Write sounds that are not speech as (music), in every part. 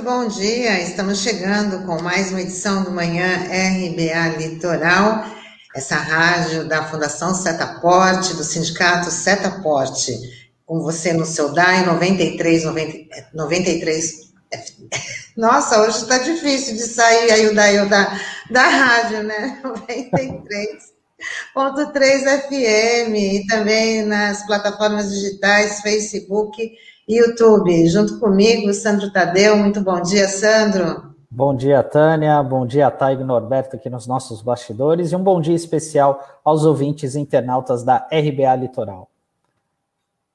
muito bom dia. Estamos chegando com mais uma edição do Manhã RBA Litoral, essa rádio da Fundação Setaporte, do Sindicato Setaporte, com você no seu DAI 93, 90, 93. Nossa, hoje está difícil de sair aí o DAI da, da rádio, né? (laughs) 93.3 FM e também nas plataformas digitais, Facebook YouTube. Junto comigo, Sandro Tadeu. Muito bom dia, Sandro. Bom dia, Tânia. Bom dia, Taigo Norberto, aqui nos nossos bastidores. E um bom dia especial aos ouvintes internautas da RBA Litoral.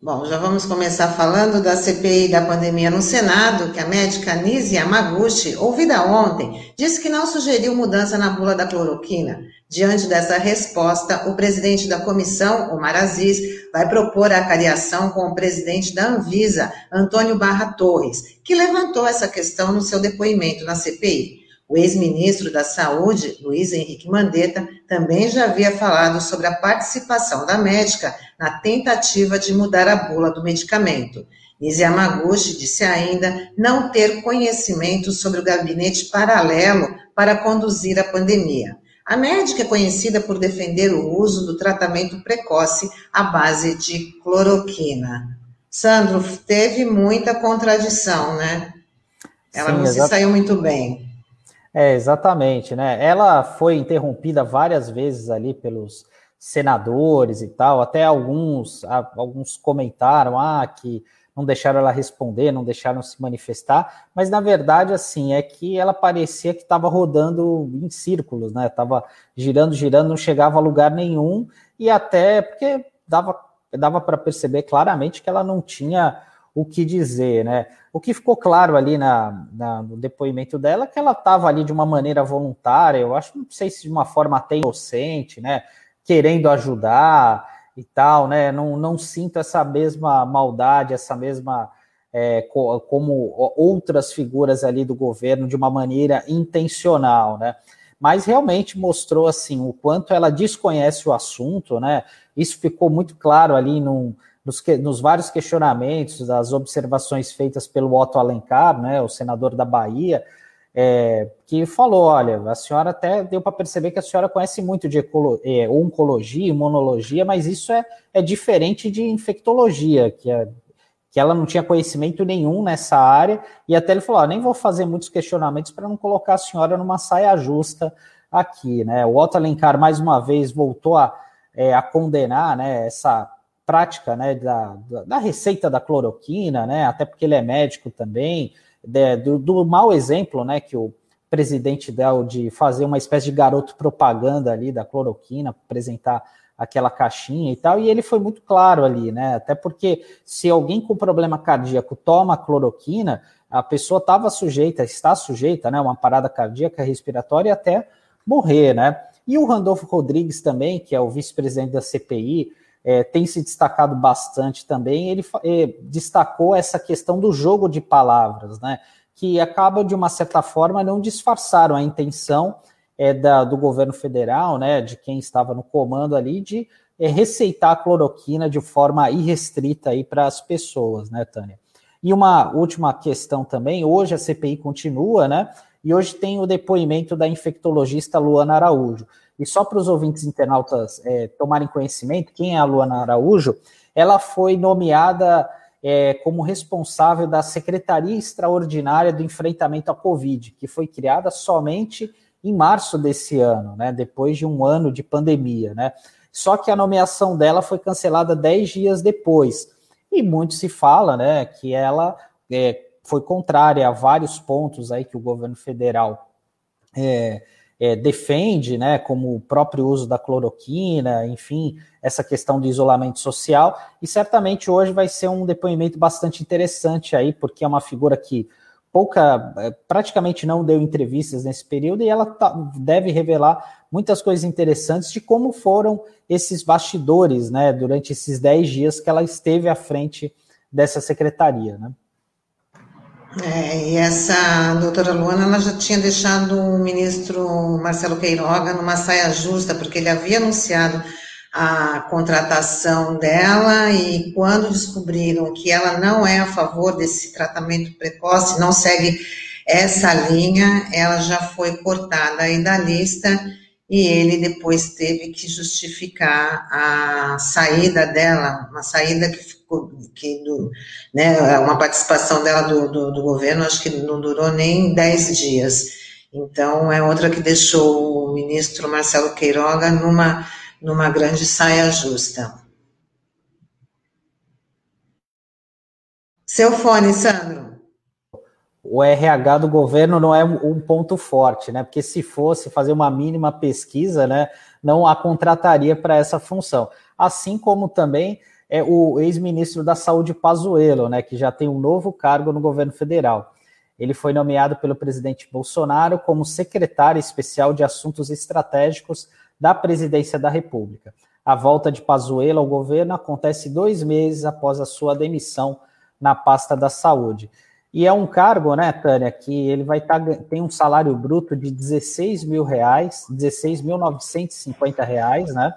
Bom, já vamos começar falando da CPI da pandemia no Senado, que a médica Nise Yamaguchi, ouvida ontem, disse que não sugeriu mudança na bula da cloroquina. Diante dessa resposta, o presidente da comissão, Omar Aziz, vai propor a cariação com o presidente da Anvisa, Antônio Barra Torres, que levantou essa questão no seu depoimento na CPI. O ex-ministro da Saúde, Luiz Henrique Mandetta, também já havia falado sobre a participação da médica na tentativa de mudar a bula do medicamento. Nise Yamaguchi disse ainda não ter conhecimento sobre o gabinete paralelo para conduzir a pandemia. A médica é conhecida por defender o uso do tratamento precoce à base de cloroquina. Sandro, teve muita contradição, né? Ela Sim, não se saiu muito bem. É, exatamente, né? Ela foi interrompida várias vezes ali pelos senadores e tal, até alguns, alguns comentaram ah, que não deixaram ela responder, não deixaram se manifestar, mas na verdade, assim, é que ela parecia que estava rodando em círculos, né? Estava girando, girando, não chegava a lugar nenhum, e até porque dava, dava para perceber claramente que ela não tinha o que dizer, né? O que ficou claro ali na, na no depoimento dela é que ela estava ali de uma maneira voluntária, eu acho, não sei se de uma forma até inocente, né? Querendo ajudar, e tal, né? Não, não sinto essa mesma maldade, essa mesma é, co como outras figuras ali do governo de uma maneira intencional, né? Mas realmente mostrou assim o quanto ela desconhece o assunto, né? Isso ficou muito claro ali num, nos, nos vários questionamentos, das observações feitas pelo Otto Alencar, né? O senador da Bahia é, que falou: olha, a senhora até deu para perceber que a senhora conhece muito de é, oncologia, imunologia, mas isso é, é diferente de infectologia, que, é, que ela não tinha conhecimento nenhum nessa área, e até ele falou: nem vou fazer muitos questionamentos para não colocar a senhora numa saia justa aqui, né? O Otto Alencar, mais uma vez, voltou a, é, a condenar né, essa prática né, da, da receita da cloroquina, né? Até porque ele é médico também de, do, do mau exemplo, né, que o presidente deu de fazer uma espécie de garoto propaganda ali da cloroquina, apresentar aquela caixinha e tal, e ele foi muito claro ali, né? Até porque se alguém com problema cardíaco toma cloroquina, a pessoa estava sujeita, está sujeita, né, uma parada cardíaca respiratória até morrer, né? E o Randolfo Rodrigues também, que é o vice-presidente da CPI, é, tem se destacado bastante também. Ele é, destacou essa questão do jogo de palavras, né? Que acaba, de uma certa forma, não disfarçaram a intenção é, da, do governo federal, né? De quem estava no comando ali, de é, receitar a cloroquina de forma irrestrita aí para as pessoas, né, Tânia? E uma última questão também, hoje a CPI continua, né? E hoje tem o depoimento da infectologista Luana Araújo. E só para os ouvintes internautas é, tomarem conhecimento, quem é a Luana Araújo? Ela foi nomeada é, como responsável da Secretaria Extraordinária do Enfrentamento à Covid, que foi criada somente em março desse ano, né, depois de um ano de pandemia. Né? Só que a nomeação dela foi cancelada dez dias depois. E muito se fala né, que ela é, foi contrária a vários pontos aí que o governo federal é, é, defende, né, como o próprio uso da cloroquina, enfim, essa questão do isolamento social, e certamente hoje vai ser um depoimento bastante interessante aí, porque é uma figura que pouca, é, praticamente não deu entrevistas nesse período, e ela tá, deve revelar muitas coisas interessantes de como foram esses bastidores, né, durante esses 10 dias que ela esteve à frente dessa secretaria, né. É, e essa doutora Luana, ela já tinha deixado o ministro Marcelo Queiroga numa saia justa, porque ele havia anunciado a contratação dela e quando descobriram que ela não é a favor desse tratamento precoce, não segue essa linha ela já foi cortada aí da lista e ele depois teve que justificar a saída dela, uma saída que que do, né, uma participação dela do, do, do governo, acho que não durou nem 10 dias. Então, é outra que deixou o ministro Marcelo Queiroga numa, numa grande saia justa. Seu fone, Sandro. O RH do governo não é um ponto forte, né? Porque se fosse fazer uma mínima pesquisa, né, não a contrataria para essa função. Assim como também é o ex-ministro da Saúde Pazuello, né, que já tem um novo cargo no governo federal. Ele foi nomeado pelo presidente Bolsonaro como secretário especial de assuntos estratégicos da presidência da República. A volta de Pazuello ao governo acontece dois meses após a sua demissão na pasta da saúde. E é um cargo, né, Tânia, que ele vai tá, tem um salário bruto de 16 mil reais, 16.950 reais, né?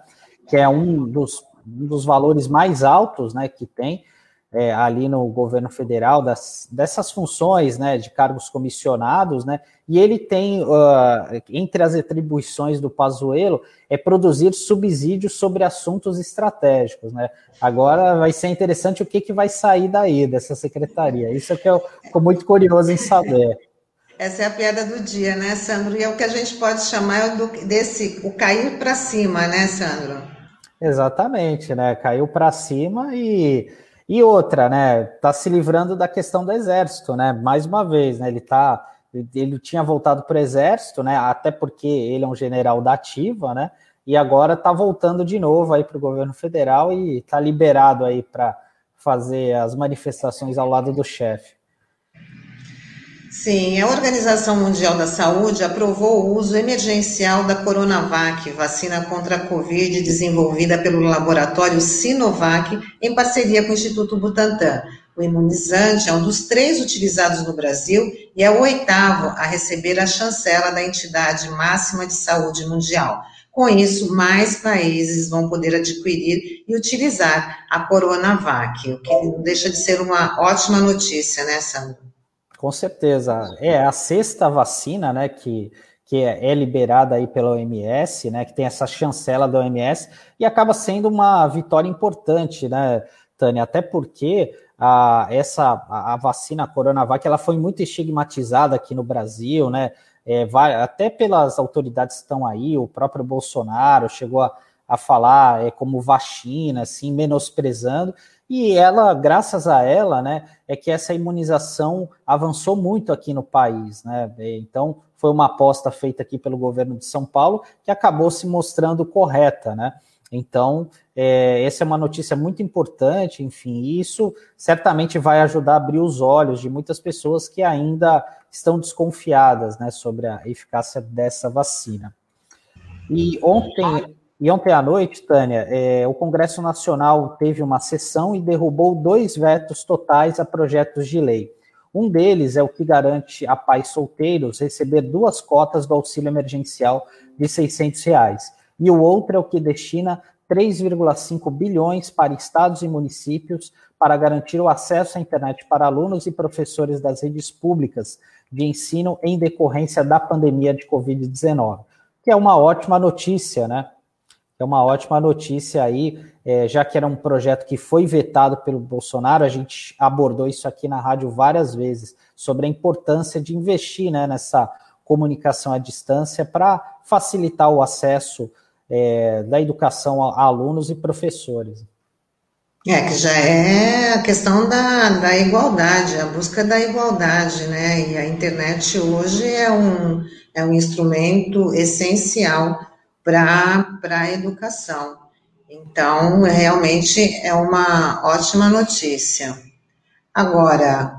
Que é um dos, um dos valores mais altos, né, que tem é, ali no governo federal das, dessas funções, né, de cargos comissionados, né, e ele tem, uh, entre as atribuições do Pazuello, é produzir subsídios sobre assuntos estratégicos, né. Agora vai ser interessante o que, que vai sair daí, dessa secretaria, isso é que eu fico muito curioso em saber. Essa é a piada do dia, né, Sandro? E é o que a gente pode chamar do, desse, o cair para cima, né, Sandro? Exatamente, né, caiu para cima e e outra, né, tá se livrando da questão do exército, né? Mais uma vez, né, ele tá ele tinha voltado para o exército, né? Até porque ele é um general da ativa, né? E agora está voltando de novo aí para o governo federal e está liberado aí para fazer as manifestações ao lado do chefe. Sim, a Organização Mundial da Saúde aprovou o uso emergencial da Coronavac, vacina contra a Covid desenvolvida pelo laboratório Sinovac em parceria com o Instituto Butantan. O imunizante é um dos três utilizados no Brasil e é o oitavo a receber a chancela da entidade máxima de saúde mundial. Com isso, mais países vão poder adquirir e utilizar a Coronavac, o que não deixa de ser uma ótima notícia, né, Sandra? Com certeza. É a sexta vacina, né, que, que é, é liberada aí pela OMS, né, que tem essa chancela da OMS, e acaba sendo uma vitória importante, né, Tânia? Até porque a, essa, a, a vacina Coronavac, ela foi muito estigmatizada aqui no Brasil, né, é, vai, até pelas autoridades que estão aí, o próprio Bolsonaro chegou a, a falar é, como vacina, assim, menosprezando, e ela, graças a ela, né, é que essa imunização avançou muito aqui no país, né? Então, foi uma aposta feita aqui pelo governo de São Paulo que acabou se mostrando correta, né? Então, é, essa é uma notícia muito importante, enfim, isso certamente vai ajudar a abrir os olhos de muitas pessoas que ainda estão desconfiadas né, sobre a eficácia dessa vacina. E ontem, e ontem à noite, Tânia, é, o Congresso Nacional teve uma sessão e derrubou dois vetos totais a projetos de lei. Um deles é o que garante a pais solteiros receber duas cotas do auxílio emergencial de 600 reais. E o outro é o que destina 3,5 bilhões para estados e municípios para garantir o acesso à internet para alunos e professores das redes públicas de ensino em decorrência da pandemia de Covid-19, que é uma ótima notícia, né? É uma ótima notícia aí, é, já que era um projeto que foi vetado pelo Bolsonaro, a gente abordou isso aqui na rádio várias vezes, sobre a importância de investir né, nessa comunicação à distância para facilitar o acesso é, da educação a, a, alunos e professores. É, que já é a questão da, da igualdade, a busca da igualdade, né? E a internet hoje é um, é um instrumento essencial para a educação. Então, realmente é uma ótima notícia. Agora,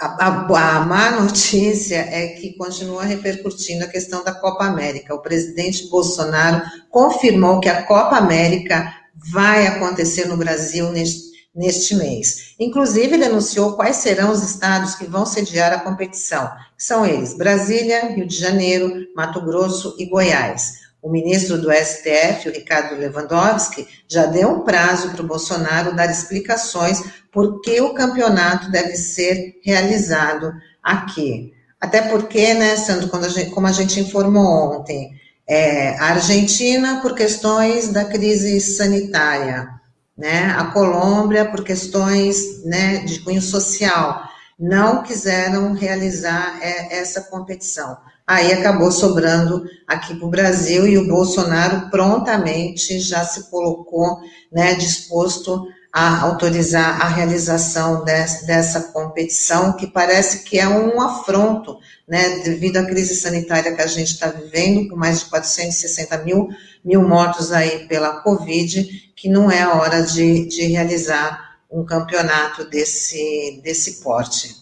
a, a, a, má (laughs) notícia é que continua repercutindo a questão da Copa América. O presidente Bolsonaro confirmou que a Copa América vai acontecer no Brasil neste, neste mês. Inclusive, denunciou quais serão os estados que vão sediar a competição. São eles: Brasília, Rio de Janeiro, Mato Grosso e Goiás. O ministro do STF, o Ricardo Lewandowski, já deu um prazo para o Bolsonaro dar explicações por que o campeonato deve ser realizado aqui. Até porque, né, Sandro, quando a gente, como a gente informou ontem, é, a Argentina por questões da crise sanitária, né, a Colômbia por questões né, de cunho social, não quiseram realizar é, essa competição. Aí acabou sobrando aqui para o Brasil e o Bolsonaro prontamente já se colocou né, disposto a autorizar a realização dessa, dessa competição, que parece que é um afronto, né, devido à crise sanitária que a gente está vivendo, com mais de 460 mil, mil mortos aí pela Covid, que não é hora de, de realizar um campeonato desse, desse porte.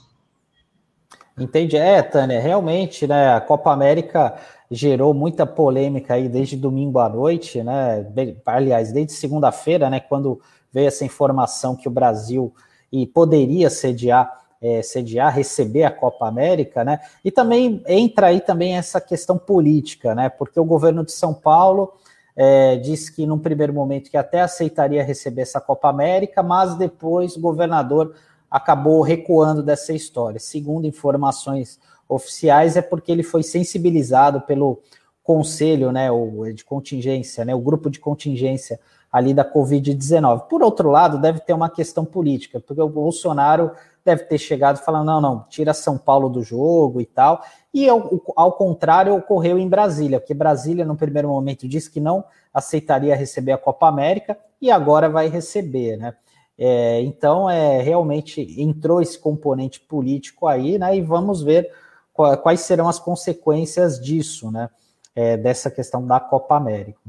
Entendi. É, Tânia, realmente, né, a Copa América gerou muita polêmica aí desde domingo à noite, né, aliás, desde segunda-feira, né, quando veio essa informação que o Brasil e poderia sediar, é, sediar, receber a Copa América, né? E também entra aí também essa questão política, né? Porque o governo de São Paulo é, disse que num primeiro momento que até aceitaria receber essa Copa América, mas depois o governador acabou recuando dessa história. Segundo informações oficiais, é porque ele foi sensibilizado pelo conselho, né, o de contingência, né, o grupo de contingência ali da Covid-19. Por outro lado, deve ter uma questão política, porque o Bolsonaro deve ter chegado falando: não, não, tira São Paulo do jogo e tal. E ao, ao contrário, ocorreu em Brasília, porque Brasília, no primeiro momento, disse que não aceitaria receber a Copa América e agora vai receber, né? É, então, é, realmente entrou esse componente político aí, né? E vamos ver quais serão as consequências disso, né? É, dessa questão da Copa América.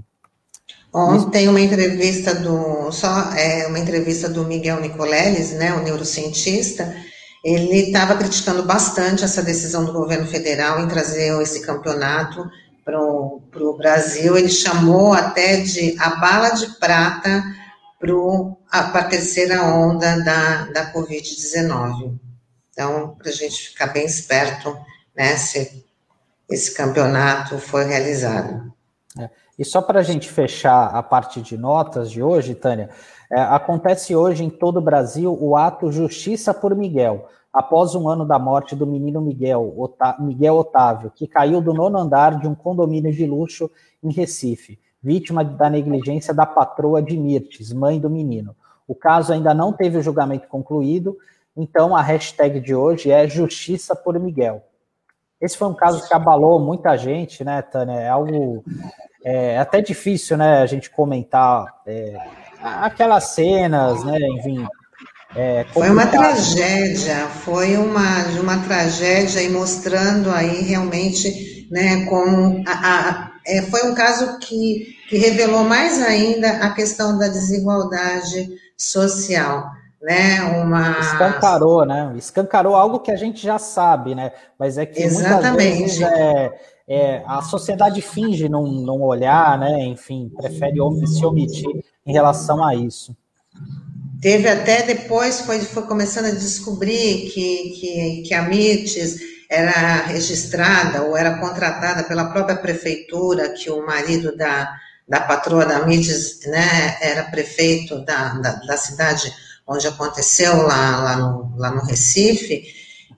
Ontem uma entrevista do só é, uma entrevista do Miguel Nicoleles, né, o neurocientista, ele estava criticando bastante essa decisão do governo federal em trazer esse campeonato para o Brasil. Ele chamou até de a bala de prata para a terceira onda da, da Covid-19. Então, para a gente ficar bem esperto, né, se esse campeonato for realizado. É. E só para a gente fechar a parte de notas de hoje, Tânia, é, acontece hoje em todo o Brasil o ato Justiça por Miguel, após um ano da morte do menino Miguel, Miguel Otávio, que caiu do nono andar de um condomínio de luxo em Recife, vítima da negligência da patroa de Mirtes, mãe do menino. O caso ainda não teve o julgamento concluído, então a hashtag de hoje é Justiça por Miguel. Esse foi um caso que abalou muita gente, né, Tânia? É algo é até difícil, né, a gente comentar é, aquelas cenas, né, enfim. É, foi uma tragédia, foi uma, uma tragédia e mostrando aí realmente, né, como a, a, é, foi um caso que, que revelou mais ainda a questão da desigualdade social né? Uma escancarou, né? Escancarou algo que a gente já sabe, né? Mas é que Exatamente. muitas vezes é, é, a sociedade finge não, não olhar, né? Enfim, prefere se omitir em relação a isso. Teve até depois, foi, foi começando a descobrir que, que, que a MITES era registrada ou era contratada pela própria prefeitura, que o marido da, da patroa da MITES né, era prefeito da, da, da cidade onde aconteceu lá, lá, no, lá no Recife.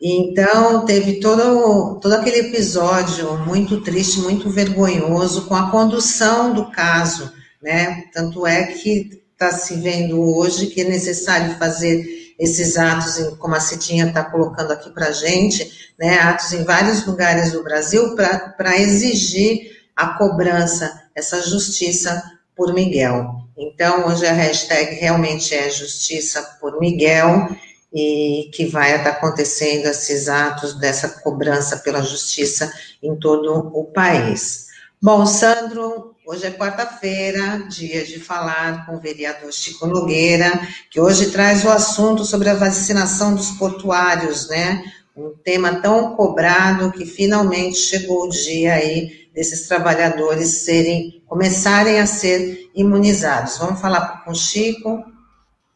Então, teve todo, todo aquele episódio muito triste, muito vergonhoso, com a condução do caso, né? Tanto é que está se vendo hoje que é necessário fazer esses atos, como a Cidinha está colocando aqui para a gente, né? Atos em vários lugares do Brasil para exigir a cobrança, essa justiça por Miguel. Então, hoje a hashtag realmente é Justiça por Miguel e que vai estar acontecendo esses atos dessa cobrança pela justiça em todo o país. Bom, Sandro, hoje é quarta-feira, dia de falar com o vereador Chico Nogueira, que hoje traz o assunto sobre a vacinação dos portuários, né? Um tema tão cobrado que finalmente chegou o dia aí desses trabalhadores serem começarem a ser imunizados. Vamos falar com o Chico.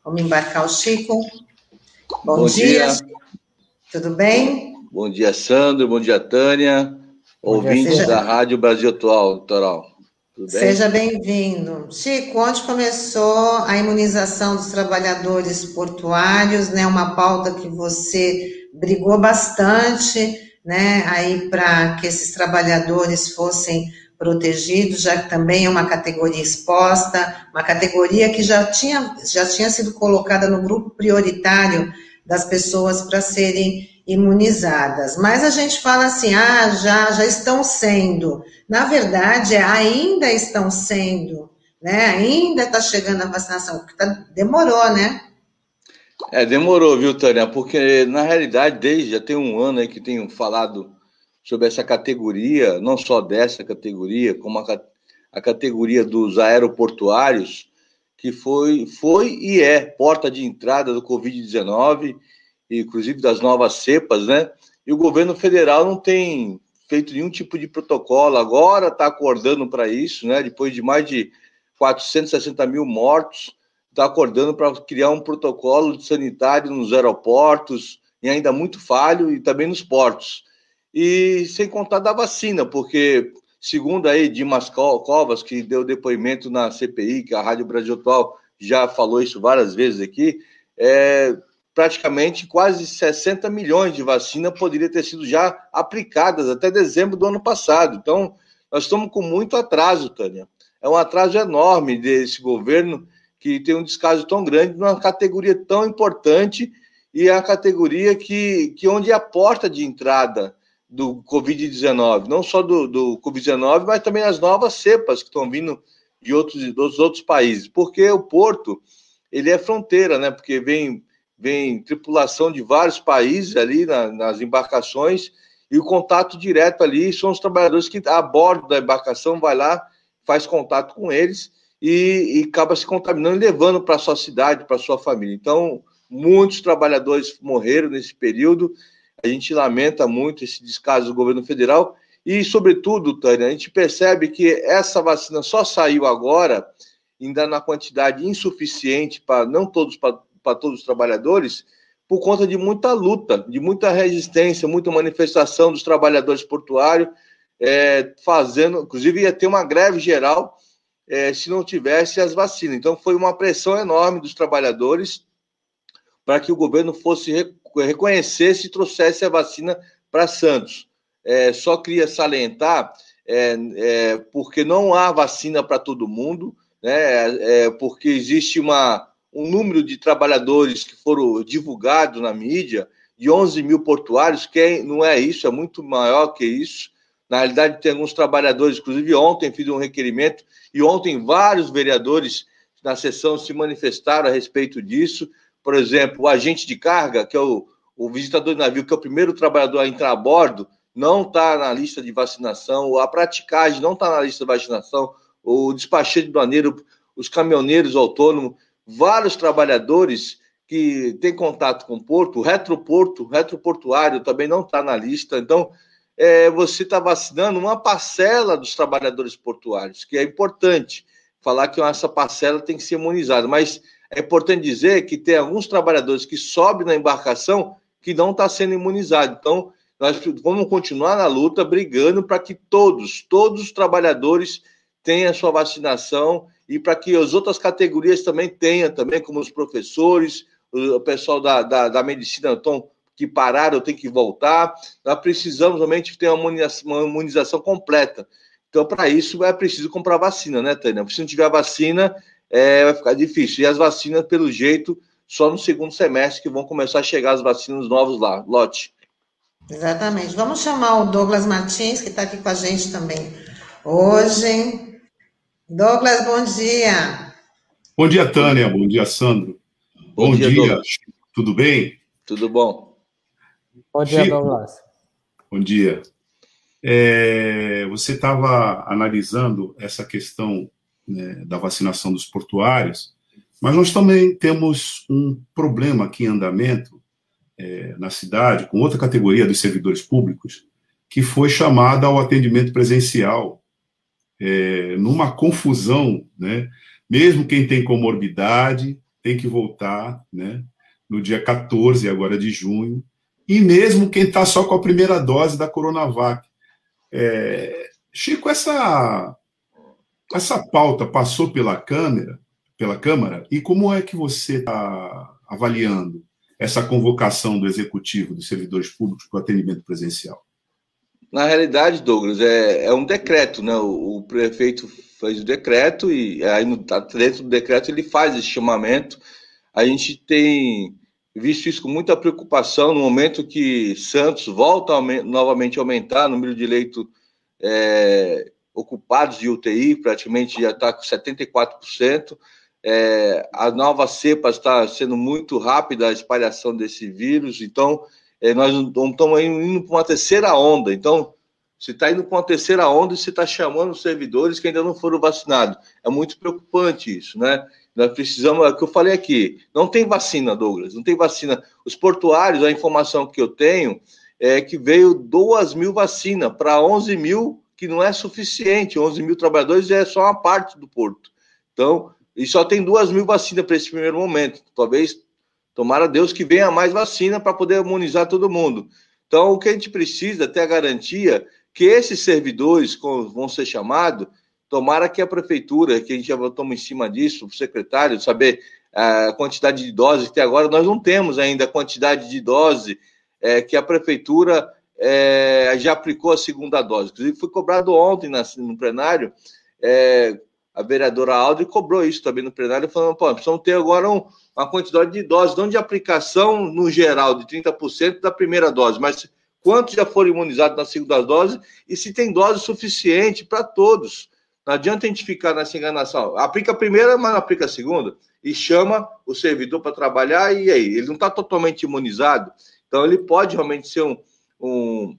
Vamos embarcar o Chico. Bom, Bom dia. dia. Tudo bem? Bom dia, Sandro. Bom dia, Tânia. Bom ouvintes dia, seja... da Rádio Brasil Atual. Tudo bem? Seja bem-vindo. Chico, onde começou a imunização dos trabalhadores portuários, né? Uma pauta que você brigou bastante, né, aí para que esses trabalhadores fossem protegidos, já que também é uma categoria exposta, uma categoria que já tinha, já tinha sido colocada no grupo prioritário das pessoas para serem imunizadas. Mas a gente fala assim, ah, já, já estão sendo. Na verdade, ainda estão sendo, né? Ainda está chegando a vacinação, porque tá, demorou, né? É, demorou, viu, Tânia? Porque, na realidade, desde já tem um ano aí que tenho falado sobre essa categoria, não só dessa categoria, como a, a categoria dos aeroportuários, que foi, foi e é porta de entrada do Covid-19 inclusive das novas cepas, né? E o governo federal não tem feito nenhum tipo de protocolo. Agora está acordando para isso, né? Depois de mais de 460 mil mortos, está acordando para criar um protocolo sanitário nos aeroportos, e ainda muito falho, e também nos portos. E sem contar da vacina, porque, segundo aí Dimas Covas, que deu depoimento na CPI, que a Rádio Brasil Atual já falou isso várias vezes aqui, é, praticamente quase 60 milhões de vacina poderiam ter sido já aplicadas até dezembro do ano passado. Então, nós estamos com muito atraso, Tânia. É um atraso enorme desse governo que tem um descaso tão grande numa categoria tão importante e é a categoria que, que onde é a porta de entrada do Covid-19, não só do, do Covid-19, mas também as novas cepas que estão vindo de outros, dos outros países, porque o porto ele é fronteira, né? Porque vem vem tripulação de vários países ali na, nas embarcações e o contato direto ali são os trabalhadores que a bordo da embarcação vai lá, faz contato com eles e, e acaba se contaminando levando para sua cidade, para sua família. Então, muitos trabalhadores morreram nesse período. A gente lamenta muito esse descaso do governo federal e, sobretudo, Tânia, a gente percebe que essa vacina só saiu agora, ainda na quantidade insuficiente para não todos para todos os trabalhadores por conta de muita luta, de muita resistência, muita manifestação dos trabalhadores portuários, é, fazendo, inclusive ia ter uma greve geral é, se não tivesse as vacinas. Então foi uma pressão enorme dos trabalhadores para que o governo fosse reconhecesse e trouxesse a vacina para Santos. É, só queria salientar, é, é, porque não há vacina para todo mundo, né, é, porque existe uma, um número de trabalhadores que foram divulgados na mídia, de 11 mil portuários, que é, não é isso, é muito maior que isso. Na realidade, tem alguns trabalhadores, inclusive ontem fiz um requerimento, e ontem vários vereadores na sessão se manifestaram a respeito disso. Por exemplo, o agente de carga, que é o, o visitador de navio, que é o primeiro trabalhador a entrar a bordo, não está na lista de vacinação, a praticagem não está na lista de vacinação, o despachante do aneiro, os caminhoneiros autônomos, vários trabalhadores que têm contato com o porto, o retroporto, retroportuário também não está na lista. Então, é, você está vacinando uma parcela dos trabalhadores portuários, que é importante falar que essa parcela tem que ser imunizada. Mas é importante dizer que tem alguns trabalhadores que sobem na embarcação que não está sendo imunizado. Então, nós vamos continuar na luta, brigando para que todos, todos os trabalhadores tenham a sua vacinação e para que as outras categorias também tenham, também, como os professores, o pessoal da, da, da medicina estão que pararam, tem que voltar. Nós precisamos realmente ter uma imunização, uma imunização completa. Então, para isso, é preciso comprar vacina, né, Tânia? Se não tiver vacina, é, vai ficar difícil. E as vacinas, pelo jeito, só no segundo semestre que vão começar a chegar as vacinas novos lá. Lote. Exatamente. Vamos chamar o Douglas Martins, que está aqui com a gente também hoje. Douglas, bom dia. Bom dia, Tânia. Bom dia, Sandro. Bom, bom dia, dia. tudo bem? Tudo bom. Bom dia, Chico, Douglas. Bom dia. É, você estava analisando essa questão né, da vacinação dos portuários, mas nós também temos um problema aqui em andamento é, na cidade, com outra categoria dos servidores públicos, que foi chamada ao atendimento presencial é, numa confusão, né? Mesmo quem tem comorbidade tem que voltar, né? No dia 14 agora de junho, e mesmo quem está só com a primeira dose da Coronavac. É, Chico, essa essa pauta passou pela câmera, pela Câmara, e como é que você está avaliando essa convocação do executivo dos servidores públicos para o atendimento presencial? Na realidade, Douglas, é, é um decreto, né? O, o, prefeito fez o decreto e aí no, tá dentro do decreto ele faz esse chamamento. A gente tem visto isso com muita preocupação no momento que Santos volta a, novamente a aumentar o número de leitos é, ocupados de UTI, praticamente já está com 74%. É, a nova cepa está sendo muito rápida a espalhação desse vírus, então é, nós estamos indo para uma terceira onda. Então, se está indo para uma terceira onda e você está chamando os servidores que ainda não foram vacinados. É muito preocupante isso, né? Nós precisamos, é o que eu falei aqui, não tem vacina, Douglas, não tem vacina. Os portuários, a informação que eu tenho é que veio 2 mil vacinas para 11 mil, que não é suficiente. 11 mil trabalhadores é só uma parte do porto. Então, e só tem 2 mil vacinas para esse primeiro momento. Talvez Tomara Deus que venha mais vacina para poder imunizar todo mundo. Então, o que a gente precisa é ter a garantia que esses servidores vão ser chamados, tomara que a prefeitura, que a gente já estamos em cima disso, o secretário, saber a quantidade de doses, que agora nós não temos ainda a quantidade de dose é, que a prefeitura é, já aplicou a segunda dose. Inclusive, foi cobrado ontem na, no plenário é, a vereadora Aldo cobrou isso também no plenário, falando, pô, precisamos ter agora um, uma quantidade de doses, não de aplicação no geral, de 30% da primeira dose, mas quantos já foram imunizados na segunda dose e se tem dose suficiente para todos. Não adianta a gente ficar nessa enganação. Aplica a primeira, mas não aplica a segunda. E chama o servidor para trabalhar, e aí? Ele não está totalmente imunizado. Então, ele pode realmente ser um, um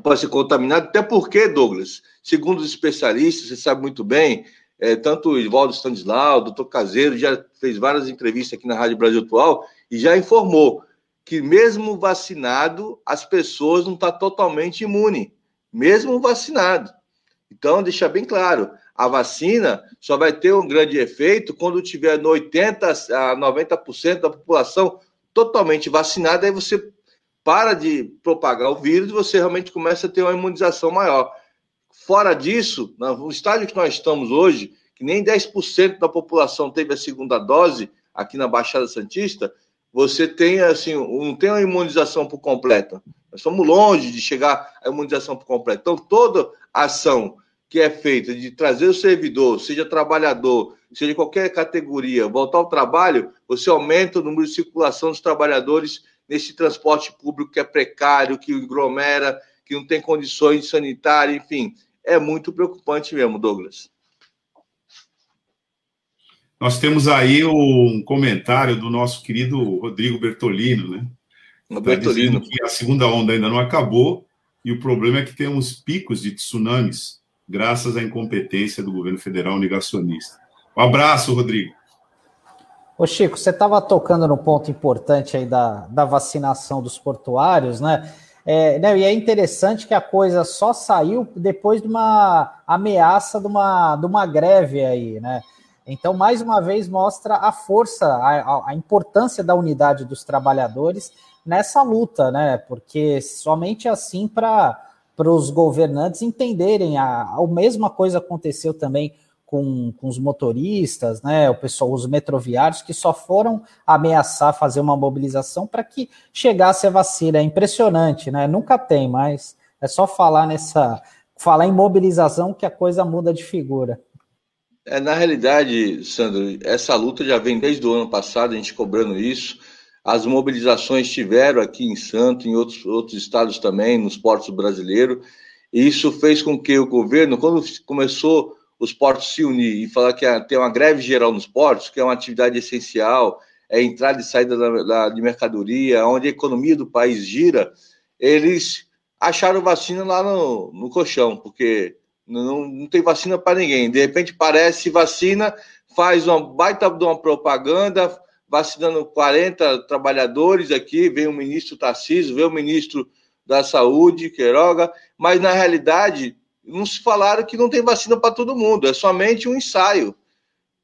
pode ser contaminado, até porque, Douglas, segundo os especialistas, você sabe muito bem, é, tanto o Ivaldo Stanislau, o doutor Caseiro, já fez várias entrevistas aqui na Rádio Brasil Atual e já informou que mesmo vacinado, as pessoas não estão tá totalmente imunes, mesmo vacinado. Então, deixar bem claro, a vacina só vai ter um grande efeito quando tiver no 80 a 90% da população totalmente vacinada, aí você para de propagar o vírus e você realmente começa a ter uma imunização maior. Fora disso, no estágio que nós estamos hoje, que nem 10% da população teve a segunda dose aqui na Baixada Santista, você tem assim, não tem uma imunização por completa. Nós estamos longe de chegar à imunização por completa. Então, toda ação que é feita de trazer o servidor, seja trabalhador, seja qualquer categoria, voltar ao trabalho, você aumenta o número de circulação dos trabalhadores nesse transporte público que é precário, que aglomera, que não tem condições sanitárias, enfim. É muito preocupante mesmo, Douglas. Nós temos aí um comentário do nosso querido Rodrigo Bertolino, né? O Bertolino. Tá que a segunda onda ainda não acabou e o problema é que temos picos de tsunamis graças à incompetência do governo federal negacionista. Um abraço, Rodrigo. Ô Chico, você estava tocando no ponto importante aí da, da vacinação dos portuários, né? É, né, e é interessante que a coisa só saiu depois de uma ameaça de uma, de uma greve aí, né? Então, mais uma vez, mostra a força, a, a importância da unidade dos trabalhadores nessa luta, né? Porque somente assim para os governantes entenderem a, a mesma coisa aconteceu também com, com os motoristas, né, o pessoal, os metroviários, que só foram ameaçar fazer uma mobilização para que chegasse a vacina. É impressionante, né? Nunca tem, mas é só falar nessa. falar em mobilização que a coisa muda de figura. É, na realidade, Sandro, essa luta já vem desde o ano passado, a gente cobrando isso. As mobilizações tiveram aqui em Santo, em outros, outros estados também, nos portos brasileiros. E isso fez com que o governo, quando começou os portos se unir e falar que tem uma greve geral nos portos, que é uma atividade essencial, é entrada e saída da, da, de mercadoria, onde a economia do país gira, eles acharam vacina lá no, no colchão, porque não, não tem vacina para ninguém. De repente parece vacina, faz uma baita de uma propaganda, vacinando 40 trabalhadores aqui, vem o ministro Tarcísio, vem o ministro da Saúde, Queiroga, mas na realidade nos falaram que não tem vacina para todo mundo, é somente um ensaio.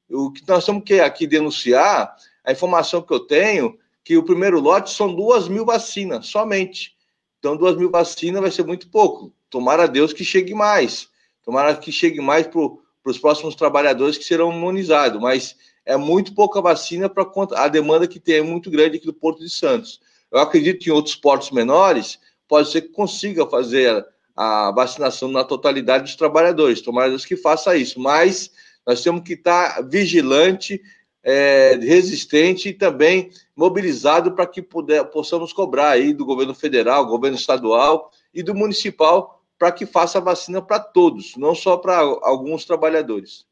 O que nós temos que aqui denunciar, a informação que eu tenho, que o primeiro lote são duas mil vacinas, somente. Então, duas mil vacinas vai ser muito pouco. Tomara a Deus que chegue mais. Tomara que chegue mais para os próximos trabalhadores que serão imunizados. Mas é muito pouca vacina para a demanda que tem é muito grande aqui do Porto de Santos. Eu acredito que em outros portos menores, pode ser que consiga fazer a vacinação na totalidade dos trabalhadores. Tomara Deus que faça isso, mas nós temos que estar vigilante, é, resistente e também mobilizado para que puder, possamos cobrar aí do governo federal, governo estadual e do municipal para que faça a vacina para todos, não só para alguns trabalhadores.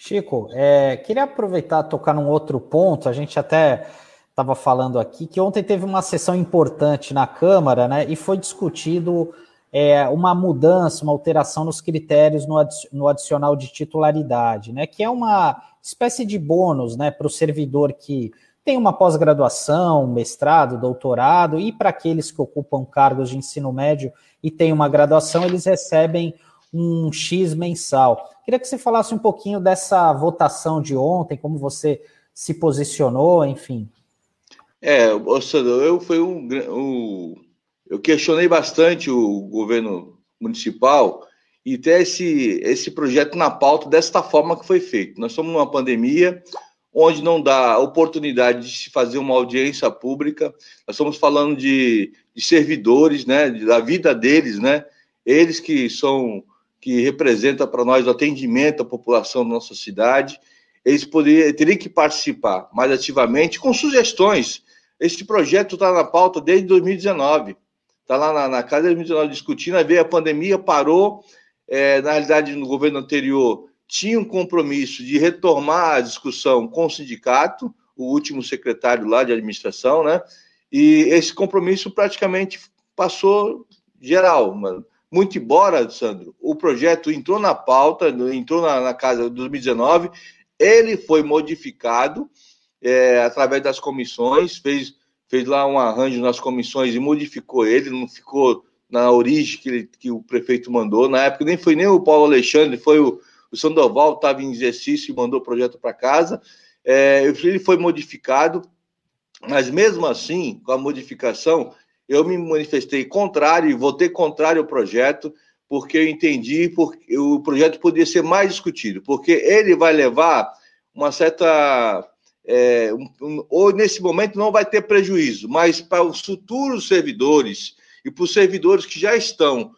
Chico, é, queria aproveitar tocar num outro ponto. A gente até estava falando aqui que ontem teve uma sessão importante na Câmara, né? E foi discutido é, uma mudança, uma alteração nos critérios no, no adicional de titularidade, né? Que é uma espécie de bônus, né, para o servidor que tem uma pós-graduação, mestrado, doutorado, e para aqueles que ocupam cargos de ensino médio e têm uma graduação, eles recebem um X mensal. Queria que você falasse um pouquinho dessa votação de ontem, como você se posicionou, enfim. É, Sandro, eu fui um, um, eu questionei bastante o governo municipal e ter esse, esse projeto na pauta desta forma que foi feito. Nós estamos numa pandemia onde não dá oportunidade de se fazer uma audiência pública. Nós estamos falando de, de servidores, né, da vida deles, né, eles que são que representa para nós o atendimento à população da nossa cidade, eles poderiam, teriam que participar mais ativamente com sugestões. Este projeto está na pauta desde 2019, está lá na, na casa de 2019 discutindo, aí veio a pandemia, parou. É, na realidade, no governo anterior, tinha um compromisso de retomar a discussão com o sindicato, o último secretário lá de administração, né? E esse compromisso praticamente passou geral, mano muito embora, Sandro, o projeto entrou na pauta, entrou na, na casa de 2019, ele foi modificado é, através das comissões, fez, fez lá um arranjo nas comissões e modificou ele, não ficou na origem que, ele, que o prefeito mandou. Na época nem foi nem o Paulo Alexandre, foi o, o Sandoval, estava em exercício e mandou o projeto para casa. É, ele foi modificado, mas mesmo assim, com a modificação, eu me manifestei contrário e votei contrário ao projeto, porque eu entendi que o projeto poderia ser mais discutido, porque ele vai levar uma certa. É, um, ou nesse momento não vai ter prejuízo, mas para os futuros servidores e para os servidores que já estão,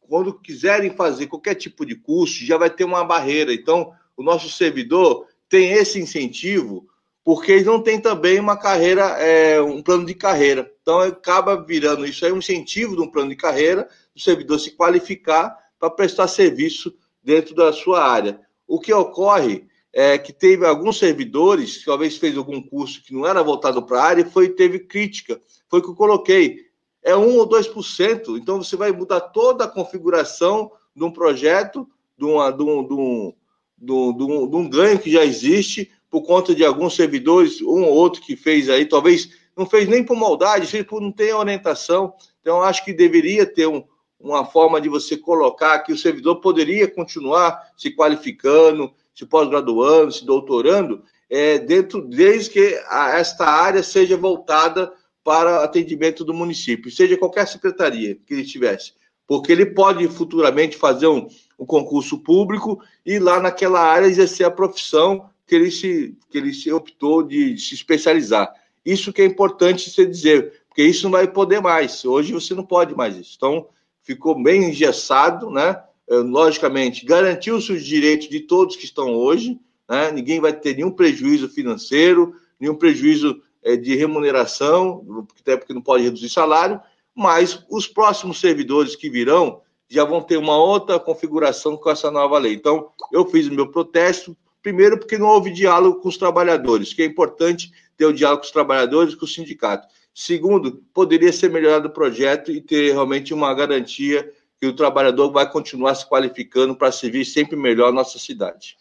quando quiserem fazer qualquer tipo de curso, já vai ter uma barreira. Então, o nosso servidor tem esse incentivo porque eles não têm também uma carreira, é, um plano de carreira. Então, acaba virando isso aí um incentivo de um plano de carreira, o servidor se qualificar para prestar serviço dentro da sua área. O que ocorre é que teve alguns servidores, que talvez fez algum curso que não era voltado para a área, foi teve crítica. Foi o que eu coloquei. É 1 ou 2%. Então, você vai mudar toda a configuração de um projeto, de, uma, de, um, de, um, de, um, de um ganho que já existe, por conta de alguns servidores, um ou outro que fez aí, talvez não fez nem por maldade, fez por não ter orientação. Então, acho que deveria ter um, uma forma de você colocar que o servidor poderia continuar se qualificando, se pós-graduando, se doutorando, é, dentro, desde que a, esta área seja voltada para atendimento do município, seja qualquer secretaria que ele tivesse, porque ele pode futuramente fazer um, um concurso público e lá naquela área exercer a profissão que ele se, que ele se optou de, se especializar. Isso que é importante você dizer, porque isso não vai poder mais. Hoje você não pode mais isso. Então, ficou bem engessado, né? É, logicamente, garantiu-se os direitos de todos que estão hoje, né? Ninguém vai ter nenhum prejuízo financeiro, nenhum prejuízo é, de remuneração, até porque não pode reduzir salário, mas os próximos servidores que virão já vão ter uma outra configuração com essa nova lei. Então, eu fiz o meu protesto, Primeiro, porque não houve diálogo com os trabalhadores, que é importante ter o diálogo com os trabalhadores e com o sindicato. Segundo, poderia ser melhorado o projeto e ter realmente uma garantia que o trabalhador vai continuar se qualificando para servir sempre melhor a nossa cidade.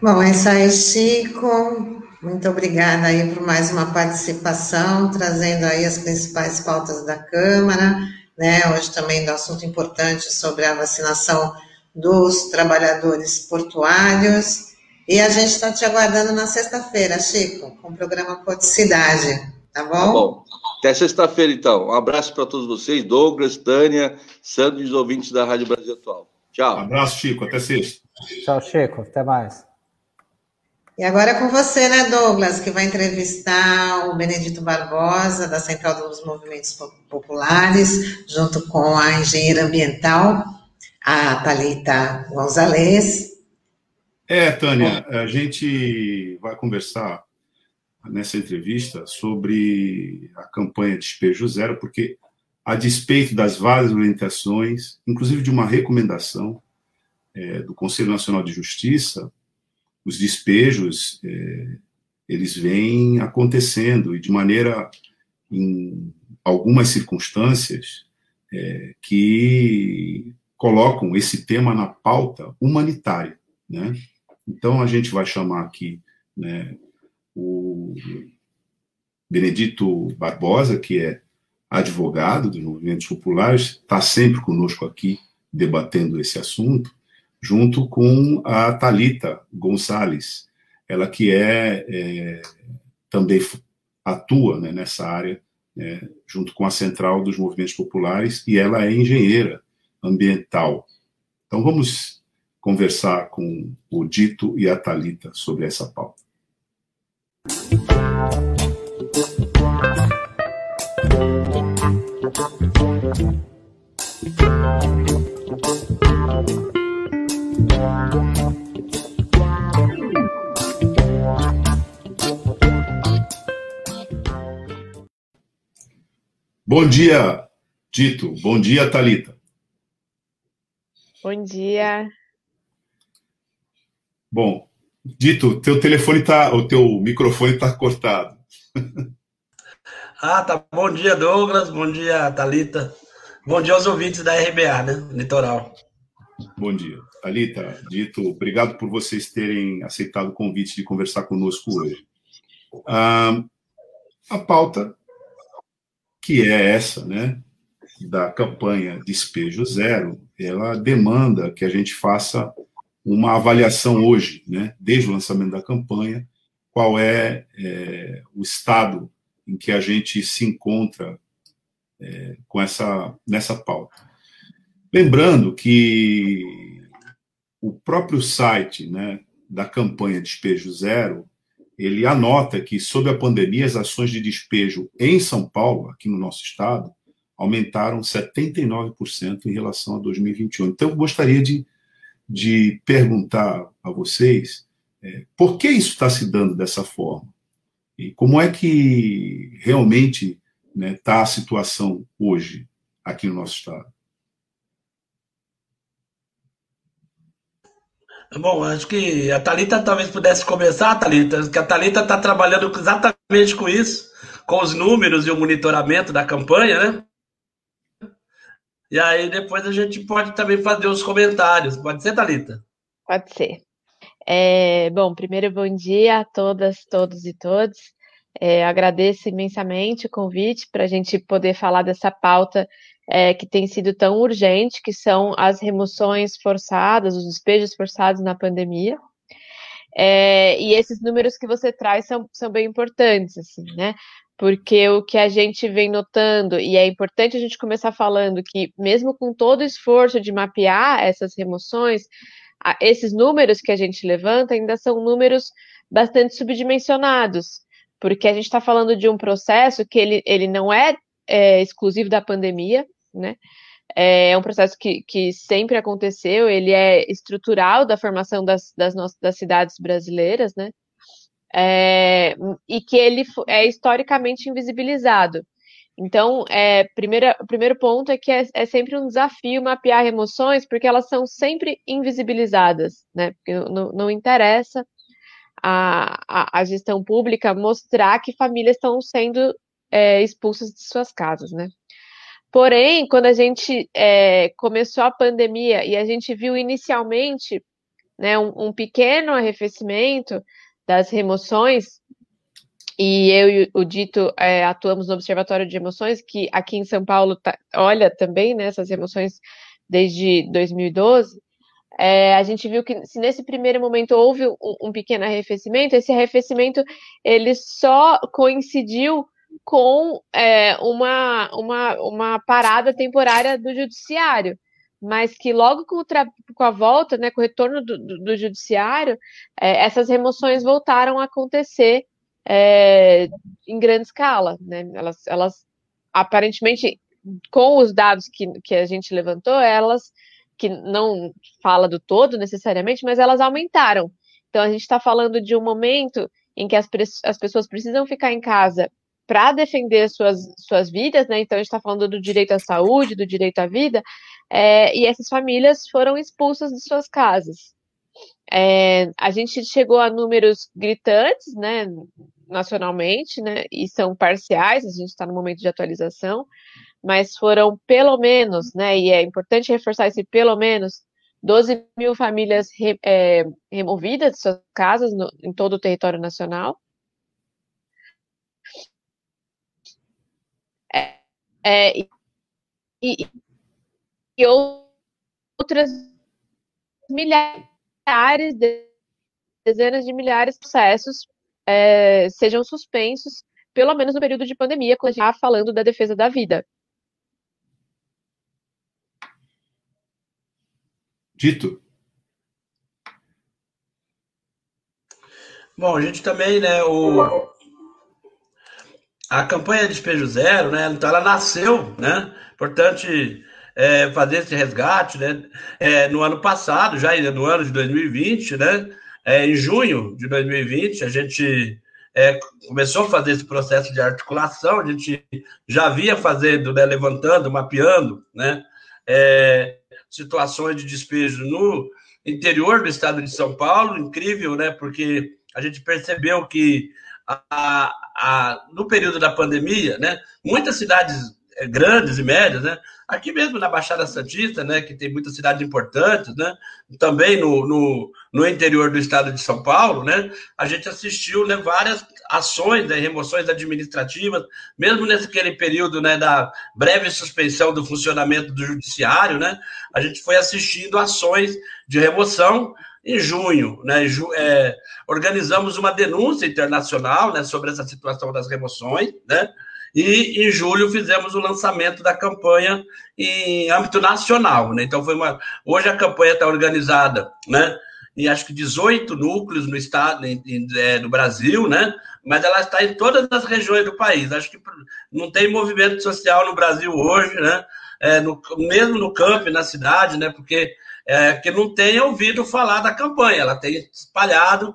Bom, é isso aí, Chico. Muito obrigada aí por mais uma participação, trazendo aí as principais pautas da Câmara, né? Hoje também do assunto importante sobre a vacinação dos trabalhadores portuários. E a gente está te aguardando na sexta-feira, Chico, com o programa Cidade, tá bom? Tá bom. Até sexta-feira, então. Um abraço para todos vocês, Douglas, Tânia, Sandro e os ouvintes da Rádio Brasil Atual. Tchau. Um abraço, Chico. Até sexta. Tchau, Chico. Até mais. E agora é com você, né, Douglas, que vai entrevistar o Benedito Barbosa, da Central dos Movimentos Populares, junto com a engenheira ambiental, a Thalita Gonzalez. É, Tânia, a gente vai conversar nessa entrevista sobre a campanha Despejo Zero, porque, a despeito das várias orientações, inclusive de uma recomendação é, do Conselho Nacional de Justiça, os despejos é, eles vêm acontecendo e de maneira em algumas circunstâncias é, que colocam esse tema na pauta humanitária, né? Então a gente vai chamar aqui, né, o Benedito Barbosa, que é advogado dos movimentos populares, está sempre conosco aqui debatendo esse assunto junto com a Talita Gonçalves, ela que é, é também atua né, nessa área é, junto com a Central dos Movimentos Populares e ela é engenheira ambiental. Então vamos conversar com o Dito e a Talita sobre essa pauta. Bom dia, Tito. Bom dia, Talita. Bom dia. Bom, Dito, teu telefone tá, o teu microfone está cortado. (laughs) ah, tá. Bom dia, Douglas. Bom dia, Talita. Bom dia aos ouvintes da RBA, né? Litoral. Bom dia. Talita, Dito, obrigado por vocês terem aceitado o convite de conversar conosco hoje. Ah, a pauta que é essa, né, da campanha Despejo Zero, ela demanda que a gente faça uma avaliação hoje, né, desde o lançamento da campanha, qual é, é o estado em que a gente se encontra é, com essa nessa pauta. Lembrando que o próprio site né, da campanha Despejo Zero ele anota que, sob a pandemia, as ações de despejo em São Paulo, aqui no nosso estado, aumentaram 79% em relação a 2021. Então, eu gostaria de, de perguntar a vocês é, por que isso está se dando dessa forma? E como é que realmente está né, tá a situação hoje aqui no nosso estado? Bom, acho que a Talita talvez pudesse começar, Talita, que a Talita está trabalhando exatamente com isso, com os números e o monitoramento da campanha, né? E aí depois a gente pode também fazer os comentários. Pode ser, Talita? Pode ser. É, bom, primeiro bom dia a todas, todos e todos. É, agradeço imensamente o convite para a gente poder falar dessa pauta é, que tem sido tão urgente, que são as remoções forçadas, os despejos forçados na pandemia. É, e esses números que você traz são, são bem importantes, assim, né? Porque o que a gente vem notando, e é importante a gente começar falando que, mesmo com todo o esforço de mapear essas remoções, esses números que a gente levanta ainda são números bastante subdimensionados, porque a gente está falando de um processo que ele, ele não é, é exclusivo da pandemia, né? É um processo que, que sempre aconteceu, ele é estrutural da formação das, das, nossas, das cidades brasileiras, né? É, e que ele é historicamente invisibilizado. Então, é, primeira, o primeiro ponto é que é, é, sempre um desafio mapear emoções, porque elas são sempre invisibilizadas, né? Porque não, não interessa a, a, a, gestão pública mostrar que famílias estão sendo é, expulsas de suas casas, né? Porém, quando a gente é, começou a pandemia e a gente viu inicialmente né, um, um, pequeno arrefecimento das remoções, e eu e o Dito é, atuamos no Observatório de Emoções, que aqui em São Paulo tá, olha também né, essas emoções desde 2012, é, a gente viu que se nesse primeiro momento houve um, um pequeno arrefecimento, esse arrefecimento ele só coincidiu com é, uma, uma, uma parada temporária do judiciário, mas que logo com, com a volta, né, com o retorno do, do, do judiciário, é, essas remoções voltaram a acontecer é, em grande escala. Né? Elas, elas, aparentemente, com os dados que, que a gente levantou, elas, que não fala do todo necessariamente, mas elas aumentaram. Então, a gente está falando de um momento em que as, as pessoas precisam ficar em casa para defender suas, suas vidas, né? Então, a gente está falando do direito à saúde, do direito à vida, é, e essas famílias foram expulsas de suas casas. É, a gente chegou a números gritantes, né, nacionalmente, né, e são parciais, a gente está no momento de atualização, mas foram pelo menos, né, e é importante reforçar esse pelo menos, 12 mil famílias re, é, removidas de suas casas no, em todo o território nacional. É, é, e, e, outras milhares, dezenas de milhares de processos é, sejam suspensos, pelo menos no período de pandemia, quando a gente está falando da defesa da vida. Dito. Bom, a gente também, né, o... a campanha Despejo Zero, né, então ela nasceu, né, importante é, fazer esse resgate, né, é, no ano passado, já no ano de 2020, né, é, em junho de 2020, a gente é, começou a fazer esse processo de articulação, a gente já via fazendo, né, levantando, mapeando, né, é, situações de despejo no interior do estado de São Paulo, incrível, né, porque a gente percebeu que a, a, no período da pandemia, né, muitas cidades grandes e médias, né, Aqui mesmo na Baixada Santista, né, que tem muitas cidades importantes, né, também no, no, no interior do estado de São Paulo, né, a gente assistiu né, várias ações, né, remoções administrativas, mesmo nesse aquele período né, da breve suspensão do funcionamento do judiciário, né, a gente foi assistindo ações de remoção em junho, né, é, organizamos uma denúncia internacional né, sobre essa situação das remoções, né, e em julho fizemos o lançamento da campanha em âmbito nacional. Né? Então foi uma. Hoje a campanha está organizada, né? Em acho que 18 núcleos no estado, em, em, é, no Brasil, né? Mas ela está em todas as regiões do país. Acho que não tem movimento social no Brasil hoje, né? É, no, mesmo no campo, na cidade, né? Porque é, que não tenha ouvido falar da campanha. Ela tem espalhado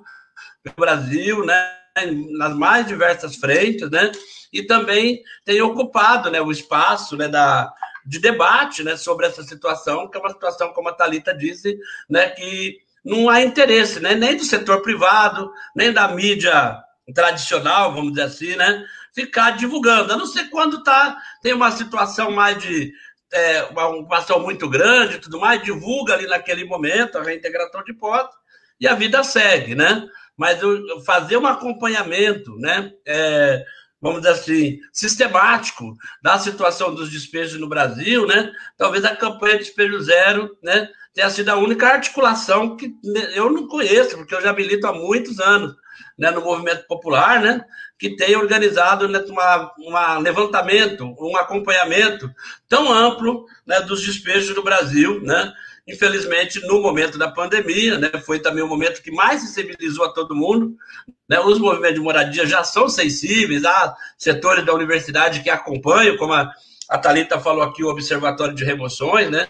pelo Brasil, né? Nas mais diversas frentes, né? e também tem ocupado né, o espaço né, da, de debate né, sobre essa situação, que é uma situação, como a Thalita disse, né, que não há interesse né, nem do setor privado, nem da mídia tradicional, vamos dizer assim, né, ficar divulgando. A não ser quando tá, tem uma situação mais de é, uma ocupação muito grande e tudo mais, divulga ali naquele momento a reintegração de posse e a vida segue, né? Mas fazer um acompanhamento, né? É, vamos dizer assim, sistemático da situação dos despejos no Brasil, né? Talvez a campanha de despejo zero, né, tenha sido a única articulação que eu não conheço, porque eu já milito há muitos anos, né, no movimento popular, né, que tem organizado né, uma levantamento, um acompanhamento tão amplo, né, dos despejos no Brasil, né? Infelizmente, no momento da pandemia, né, foi também o momento que mais sensibilizou a todo mundo. Né, os movimentos de moradia já são sensíveis, há setores da universidade que acompanham, como a, a Thalita falou aqui, o Observatório de Remoções, né,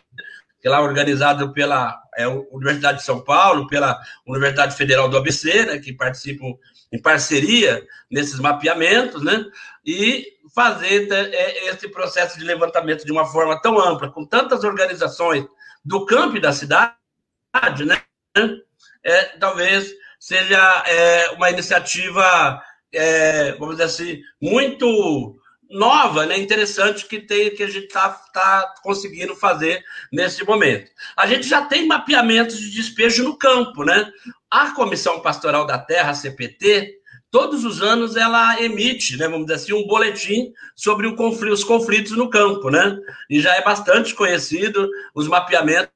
que é lá organizado pela é, Universidade de São Paulo, pela Universidade Federal do ABC, né, que participam em parceria nesses mapeamentos, né, e fazer é, esse processo de levantamento de uma forma tão ampla, com tantas organizações do campo e da cidade, né? É, talvez seja é, uma iniciativa, é, vamos dizer assim, muito nova, né, interessante que tem que a gente está tá conseguindo fazer nesse momento. A gente já tem mapeamentos de despejo no campo, né? A Comissão Pastoral da Terra, CPT, todos os anos ela emite, né, vamos dizer assim, um boletim sobre conflito, os conflitos no campo, né? E já é bastante conhecido os mapeamentos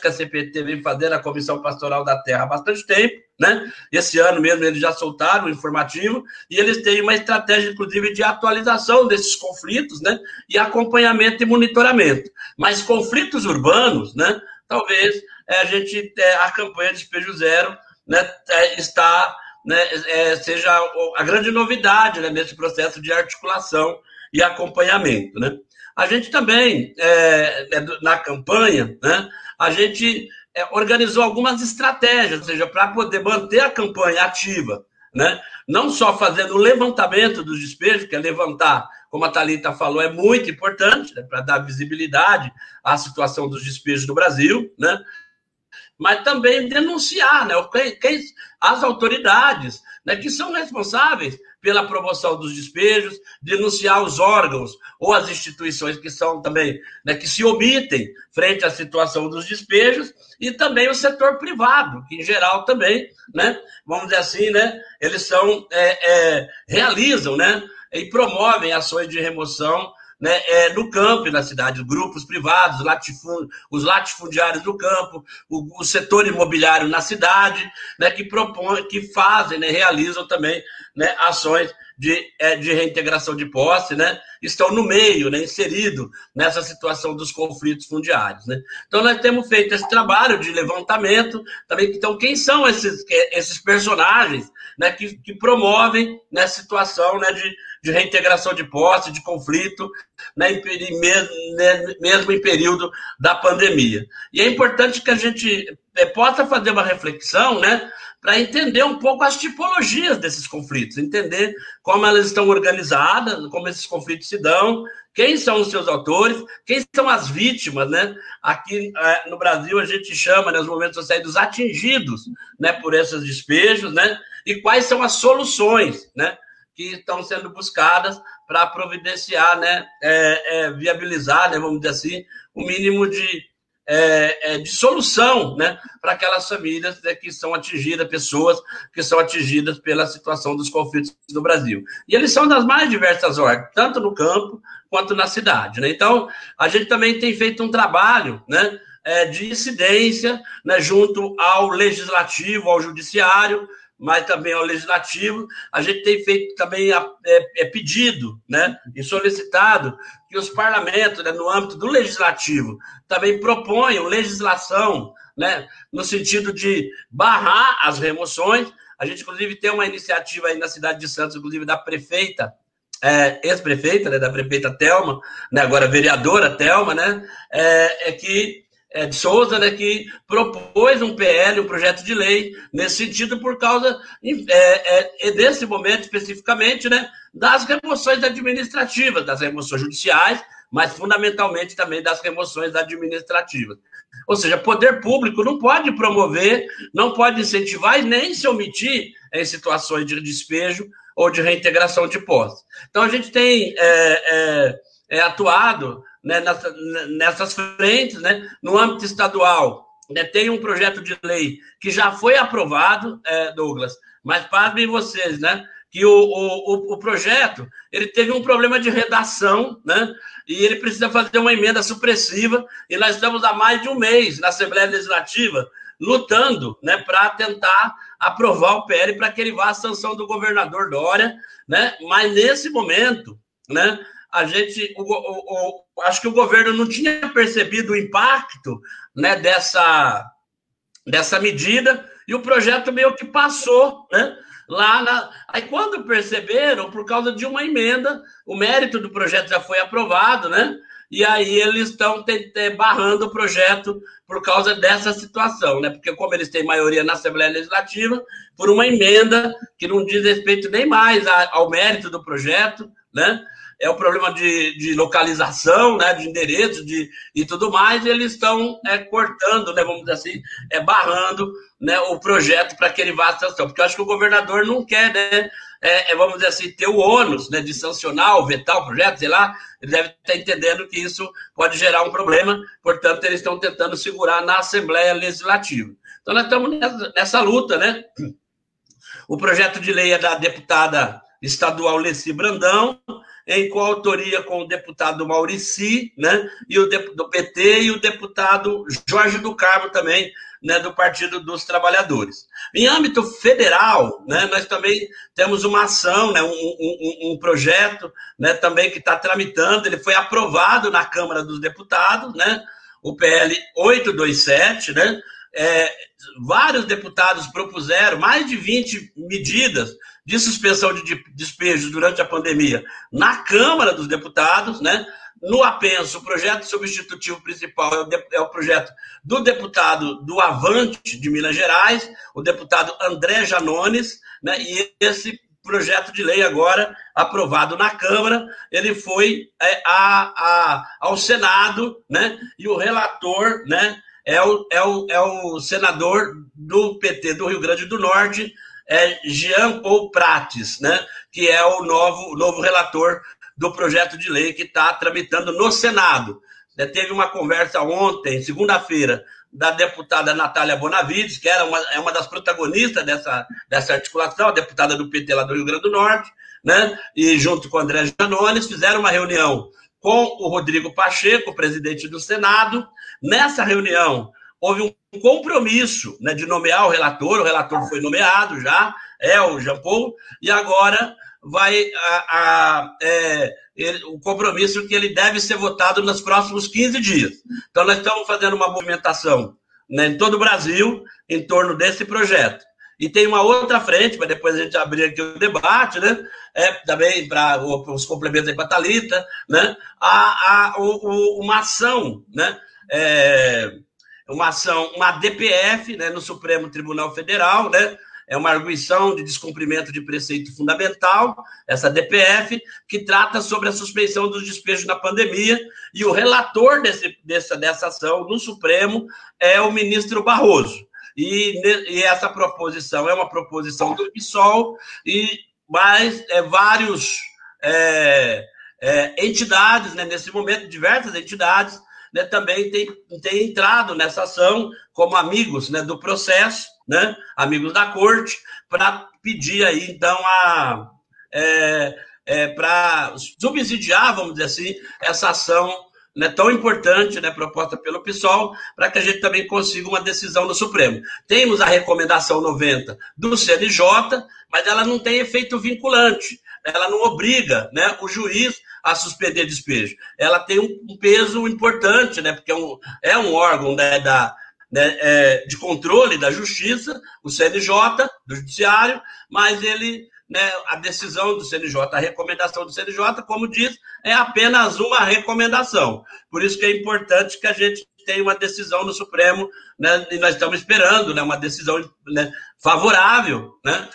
que a CPT vem fazendo, a Comissão Pastoral da Terra, há bastante tempo, né? Esse ano mesmo eles já soltaram o informativo e eles têm uma estratégia, inclusive, de atualização desses conflitos, né? E acompanhamento e monitoramento. Mas conflitos urbanos, né? Talvez é, a gente, é, a campanha Despejo Zero, né? É, está, né? É, seja a grande novidade, né? Nesse processo de articulação e acompanhamento, né? A gente também, é, é na campanha, né, a gente é, organizou algumas estratégias, ou seja, para poder manter a campanha ativa, né? não só fazendo o levantamento dos despejos, que é levantar, como a Thalita falou, é muito importante né, para dar visibilidade à situação dos despejos no Brasil, né? Mas também denunciar né, quem, as autoridades né, que são responsáveis pela promoção dos despejos, denunciar os órgãos ou as instituições que são também, né, que se omitem frente à situação dos despejos, e também o setor privado, que em geral também, né, vamos dizer assim, né, eles são, é, é, realizam, né, e promovem ações de remoção né, é, no campo e na cidade, grupos privados, latifund, os latifundiários do campo, o, o, setor imobiliário na cidade, né, que propõem, que fazem, né, realizam também né, ações de, é, de reintegração de posse, né, estão no meio, né, inserido nessa situação dos conflitos fundiários. Né. Então, nós temos feito esse trabalho de levantamento, também, então, quem são esses, esses personagens né, que, que promovem nessa né, situação né, de, de reintegração de posse, de conflito, né, em, né, mesmo em período da pandemia. E é importante que a gente é, possa fazer uma reflexão, né, para entender um pouco as tipologias desses conflitos, entender como elas estão organizadas, como esses conflitos se dão, quem são os seus autores, quem são as vítimas, né? Aqui é, no Brasil a gente chama, nos né, momentos sociais, dos atingidos, né, por esses despejos, né? E quais são as soluções, né? Que estão sendo buscadas para providenciar, né, é, é, viabilizar, né, vamos dizer assim, o mínimo de, é, é de solução né, para aquelas famílias né, que são atingidas, pessoas que são atingidas pela situação dos conflitos no Brasil. E eles são das mais diversas ordens, tanto no campo quanto na cidade. Né? Então, a gente também tem feito um trabalho né, é, de incidência né, junto ao legislativo, ao judiciário, mas também ao legislativo. A gente tem feito também é, é pedido, né, e solicitado que os parlamentos, né, no âmbito do legislativo, também proponham legislação, né, no sentido de barrar as remoções. A gente, inclusive, tem uma iniciativa aí na cidade de Santos, inclusive da prefeita, é, ex-prefeita, né, da prefeita Telma, né, agora vereadora Telma, né, é, é que é, de Souza, né, que propôs um PL, um projeto de lei, nesse sentido, por causa, é, é, desse momento especificamente, né, das remoções administrativas, das remoções judiciais, mas fundamentalmente também das remoções administrativas. Ou seja, poder público não pode promover, não pode incentivar e nem se omitir em situações de despejo ou de reintegração de posse. Então, a gente tem é, é, é atuado né, nessa, nessas frentes, né, no âmbito estadual. Né, tem um projeto de lei que já foi aprovado, é, Douglas, mas pasmem vocês, né, que o, o, o projeto ele teve um problema de redação, né, e ele precisa fazer uma emenda supressiva, e nós estamos há mais de um mês na Assembleia Legislativa lutando né, para tentar aprovar o PL para que ele vá à sanção do governador Dória, né? Mas nesse momento, né, a gente, o, o, o, acho que o governo não tinha percebido o impacto né, dessa, dessa medida e o projeto meio que passou, né? Lá na... Aí quando perceberam, por causa de uma emenda, o mérito do projeto já foi aprovado, né? E aí eles estão barrando o projeto por causa dessa situação, né? Porque como eles têm maioria na Assembleia Legislativa, por uma emenda que não diz respeito nem mais ao mérito do projeto, né? É o problema de, de localização, né, de endereço de, e tudo mais, e eles estão é, cortando, né, vamos dizer assim, é, barrando né, o projeto para que ele vá à sanção. Porque eu acho que o governador não quer, né, é, é, vamos dizer assim, ter o ônus né, de sancionar ou vetar o projeto, sei lá, ele deve estar entendendo que isso pode gerar um problema, portanto, eles estão tentando segurar na Assembleia Legislativa. Então, nós estamos nessa, nessa luta, né? O projeto de lei é da deputada estadual Leci Brandão, em coautoria com o deputado Maurici, né, e o do PT e o deputado Jorge do Carmo também, né, do Partido dos Trabalhadores. Em âmbito federal, né, nós também temos uma ação, né, um, um, um projeto né, também que está tramitando, ele foi aprovado na Câmara dos Deputados, né, o PL 827, né, é, vários deputados propuseram mais de 20 medidas de suspensão de despejos durante a pandemia na Câmara dos Deputados, né? No apenso, o projeto substitutivo principal é o, de, é o, projeto do deputado do Avante de Minas Gerais, o deputado André Janones, né? E esse projeto de lei agora aprovado na Câmara, ele foi é, a, a, ao Senado, né? E o relator, né? É o, é, o, é o senador do PT do Rio Grande do Norte, é Jean Paul Prates, né? Que é o novo, novo relator do projeto de lei que está tramitando no Senado. É, teve uma conversa ontem, segunda-feira, da deputada Natália Bonavides, que era uma, é uma das protagonistas dessa, dessa articulação, a deputada do PT lá do Rio Grande do Norte, né? E junto com o André Janones, fizeram uma reunião com o Rodrigo Pacheco, presidente do Senado. Nessa reunião, houve um compromisso né, de nomear o relator, o relator foi nomeado já, é o Jean Paul, e agora vai a, a, é, ele, o compromisso que ele deve ser votado nos próximos 15 dias. Então, nós estamos fazendo uma movimentação né, em todo o Brasil em torno desse projeto. E tem uma outra frente, para depois a gente abrir aqui o debate, né? É, também para os complementos aí para a Thalita, né? A, a, o, uma ação, né? É, uma ação, uma DPF, né, no Supremo Tribunal Federal, né? é uma arguição de descumprimento de preceito fundamental, essa DPF, que trata sobre a suspensão dos despejos na pandemia, e o relator desse, dessa, dessa ação no Supremo é o ministro Barroso. E, e essa proposição é uma proposição do PSOL, e mais é, vários é, é, entidades, né, nesse momento, diversas entidades, né, também tem, tem entrado nessa ação como amigos né, do processo, né, amigos da corte, para pedir aí, então, a. É, é, para subsidiar, vamos dizer assim, essa ação né, tão importante, né, proposta pelo PSOL, para que a gente também consiga uma decisão no Supremo. Temos a recomendação 90 do CNJ, mas ela não tem efeito vinculante, ela não obriga né, o juiz a suspender despejo. Ela tem um, peso importante, né, porque é um, é um órgão né, da, né, é, de controle da justiça, o CNJ, do Judiciário, mas ele, né, a decisão do CNJ, a recomendação do CNJ, como diz, é apenas uma recomendação. Por isso que é importante que a gente tenha uma decisão no Supremo, né, e nós estamos esperando né, uma decisão né, favorável, né,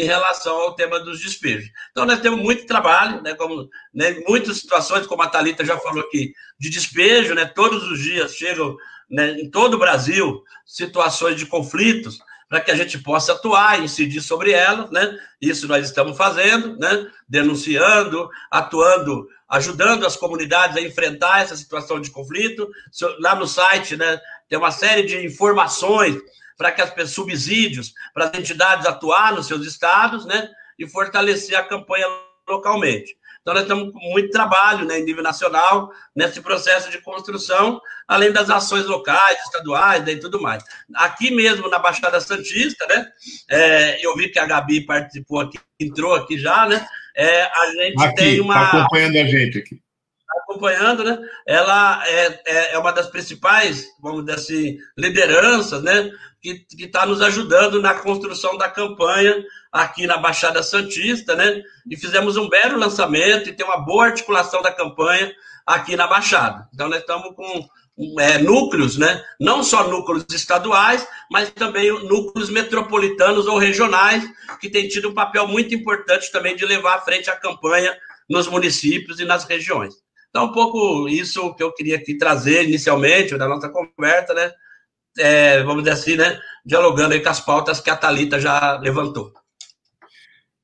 em relação ao tema dos despejos. Então, nós temos muito trabalho, né, como, né, muitas situações, como a Thalita já falou aqui, de despejo, né, todos os dias chegam né, em todo o Brasil situações de conflitos para que a gente possa atuar, incidir sobre elas, né? Isso nós estamos fazendo, né? Denunciando, atuando, ajudando as comunidades a enfrentar essa situação de conflito. Lá no site, né, tem uma série de informações para que as pessoas, subsídios para as entidades atuar nos seus estados, né? E fortalecer a campanha localmente. Então, nós estamos com muito trabalho né, em nível nacional nesse processo de construção, além das ações locais, estaduais né, e tudo mais. Aqui mesmo na Baixada Santista, né? É, eu vi que a Gabi participou aqui, entrou aqui já, né? É, a gente aqui, tem uma. Está acompanhando a gente aqui acompanhando, né? Ela é, é, é, uma das principais, vamos dizer assim, lideranças, né? Que está nos ajudando na construção da campanha aqui na Baixada Santista, né? E fizemos um belo lançamento e tem uma boa articulação da campanha aqui na Baixada. Então, nós estamos com é, núcleos, né? Não só núcleos estaduais, mas também núcleos metropolitanos ou regionais, que têm tido um papel muito importante também de levar à frente a campanha nos municípios e nas regiões. Então, um pouco isso que eu queria aqui trazer inicialmente da nossa conversa, né? É, vamos dizer assim, né? Dialogando aí com as pautas que a Thalita já levantou.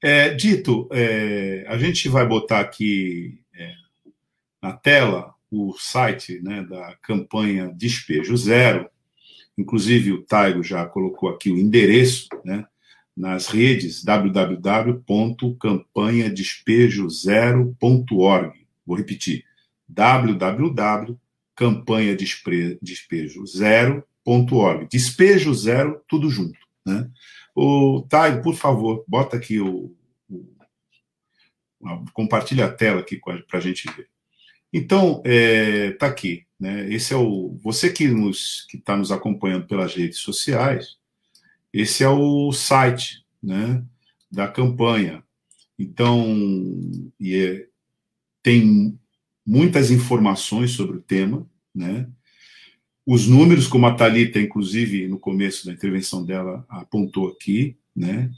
É, dito, é, a gente vai botar aqui é, na tela o site né, da campanha Despejo Zero. Inclusive, o Tairo já colocou aqui o endereço né, nas redes www.campanhadespejozero.org. Vou repetir: www.campanhadespejozero.org. Despejo zero, tudo junto. Né? O Taio, por favor, bota aqui o, o compartilha a tela aqui para a gente ver. Então, é, tá aqui, né? Esse é o você que nos que está nos acompanhando pelas redes sociais. Esse é o site, né? Da campanha. Então, e é, tem muitas informações sobre o tema, né? Os números, como a Thalita, inclusive, no começo da intervenção dela, apontou aqui, né?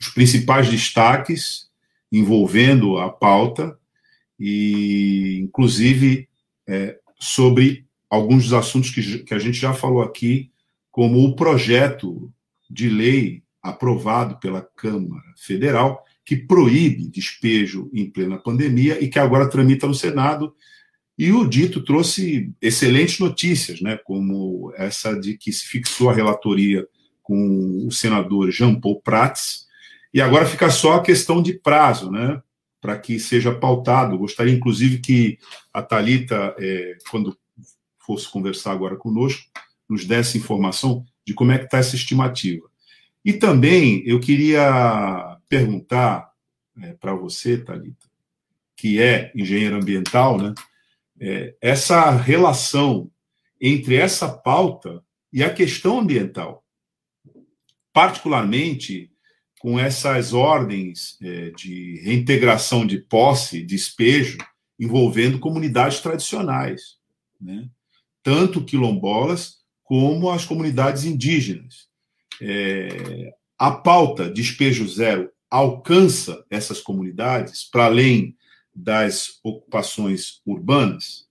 Os principais destaques envolvendo a pauta, e inclusive é, sobre alguns dos assuntos que, que a gente já falou aqui, como o projeto de lei aprovado pela Câmara Federal, que proíbe despejo em plena pandemia e que agora tramita no Senado. E o dito trouxe excelentes notícias, né, como essa de que se fixou a relatoria com o senador Jean Paul Prats, e agora fica só a questão de prazo, né? para que seja pautado. Gostaria, inclusive, que a Talita, é, quando fosse conversar agora conosco, nos desse informação de como é que está essa estimativa. E também eu queria perguntar é, para você, Talita, que é engenheiro ambiental, né? É, essa relação entre essa pauta e a questão ambiental, particularmente com essas ordens é, de reintegração de posse, despejo, envolvendo comunidades tradicionais, né? tanto quilombolas como as comunidades indígenas. É, a pauta despejo zero alcança essas comunidades para além das ocupações urbanas?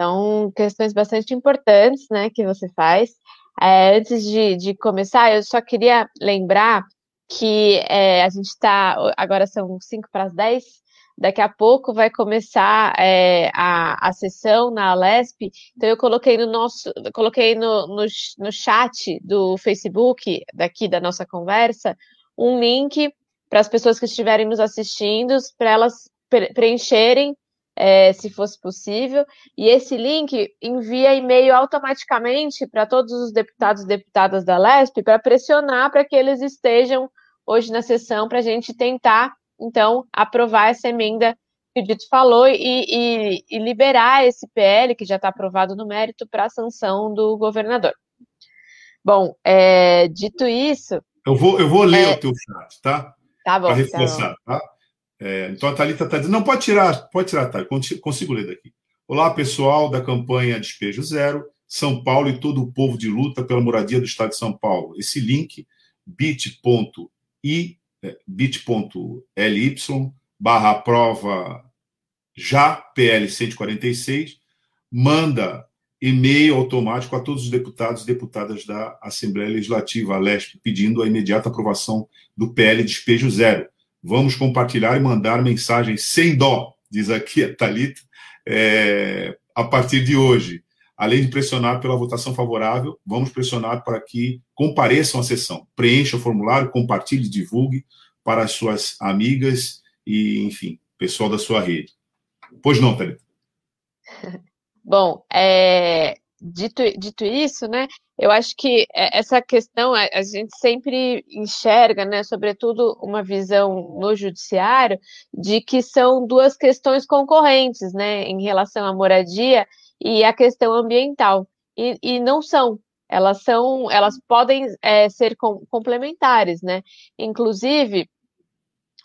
São questões bastante importantes, né, que você faz. É, antes de, de, começar, eu só queria lembrar que é, a gente está. Agora são 5 para as 10. Daqui a pouco vai começar é, a, a sessão na Alesp. Então eu coloquei no nosso, coloquei no, no, no chat do Facebook daqui da nossa conversa um link para as pessoas que estiverem nos assistindo, para elas preencherem é, se fosse possível. E esse link envia e-mail automaticamente para todos os deputados e deputadas da LESP para pressionar para que eles estejam hoje na sessão para a gente tentar, então, aprovar essa emenda que o Dito falou e, e, e liberar esse PL, que já está aprovado no mérito, para a sanção do governador. Bom, é, dito isso. Eu vou, eu vou ler é, o teu chat, tá? Tá bom. Para reforçar, tá? tá? É, então a Thalita está dizendo, não, pode tirar, pode tirar, tá? Consigo ler daqui. Olá, pessoal da campanha Despejo Zero, São Paulo e todo o povo de luta pela moradia do Estado de São Paulo. Esse link, bit.ly é, bit.ly barra prova já PL 146, manda e-mail automático a todos os deputados e deputadas da Assembleia Legislativa, a pedindo a imediata aprovação do PL Despejo Zero Vamos compartilhar e mandar mensagens sem dó, diz aqui a Thalita, é, a partir de hoje. Além de pressionar pela votação favorável, vamos pressionar para que compareçam à sessão. Preencha o formulário, compartilhe, divulgue para as suas amigas e, enfim, pessoal da sua rede. Pois não, Thalita? (laughs) Bom, é, dito, dito isso, né, eu acho que é, essa questão a gente sempre enxerga, né, sobretudo uma visão no judiciário, de que são duas questões concorrentes, né, em relação à moradia e à questão ambiental. E, e não são. Elas são, elas podem é, ser com, complementares, né? Inclusive,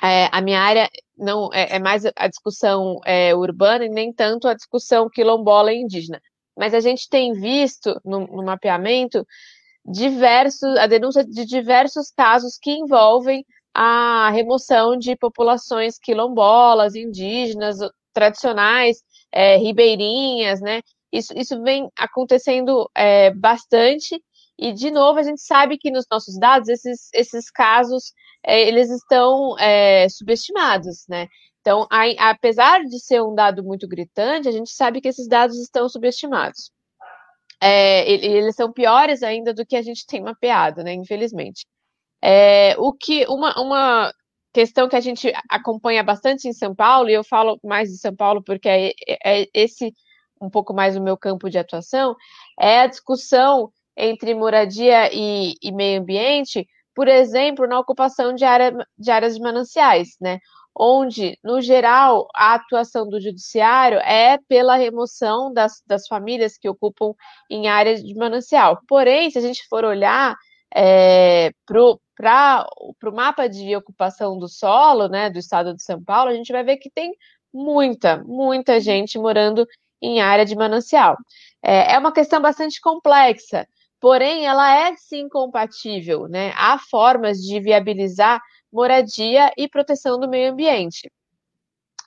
é, a minha área não é, é mais a discussão é, urbana e nem tanto a discussão quilombola e indígena mas a gente tem visto no, no mapeamento diversos, a denúncia de diversos casos que envolvem a remoção de populações quilombolas, indígenas, tradicionais, é, ribeirinhas, né? Isso, isso vem acontecendo é, bastante e, de novo, a gente sabe que nos nossos dados esses, esses casos é, eles estão é, subestimados, né? Então, a, apesar de ser um dado muito gritante, a gente sabe que esses dados estão subestimados. é, eles são piores ainda do que a gente tem mapeado, né? Infelizmente. É, o que uma, uma questão que a gente acompanha bastante em São Paulo, e eu falo mais de São Paulo porque é, é, é esse um pouco mais o meu campo de atuação, é a discussão entre moradia e, e meio ambiente, por exemplo, na ocupação de, área, de áreas de mananciais, né? onde, no geral, a atuação do judiciário é pela remoção das, das famílias que ocupam em áreas de manancial. Porém, se a gente for olhar é, para o mapa de ocupação do solo né, do estado de São Paulo, a gente vai ver que tem muita, muita gente morando em área de manancial. É, é uma questão bastante complexa, porém ela é sim compatível, né? Há formas de viabilizar moradia e proteção do meio ambiente.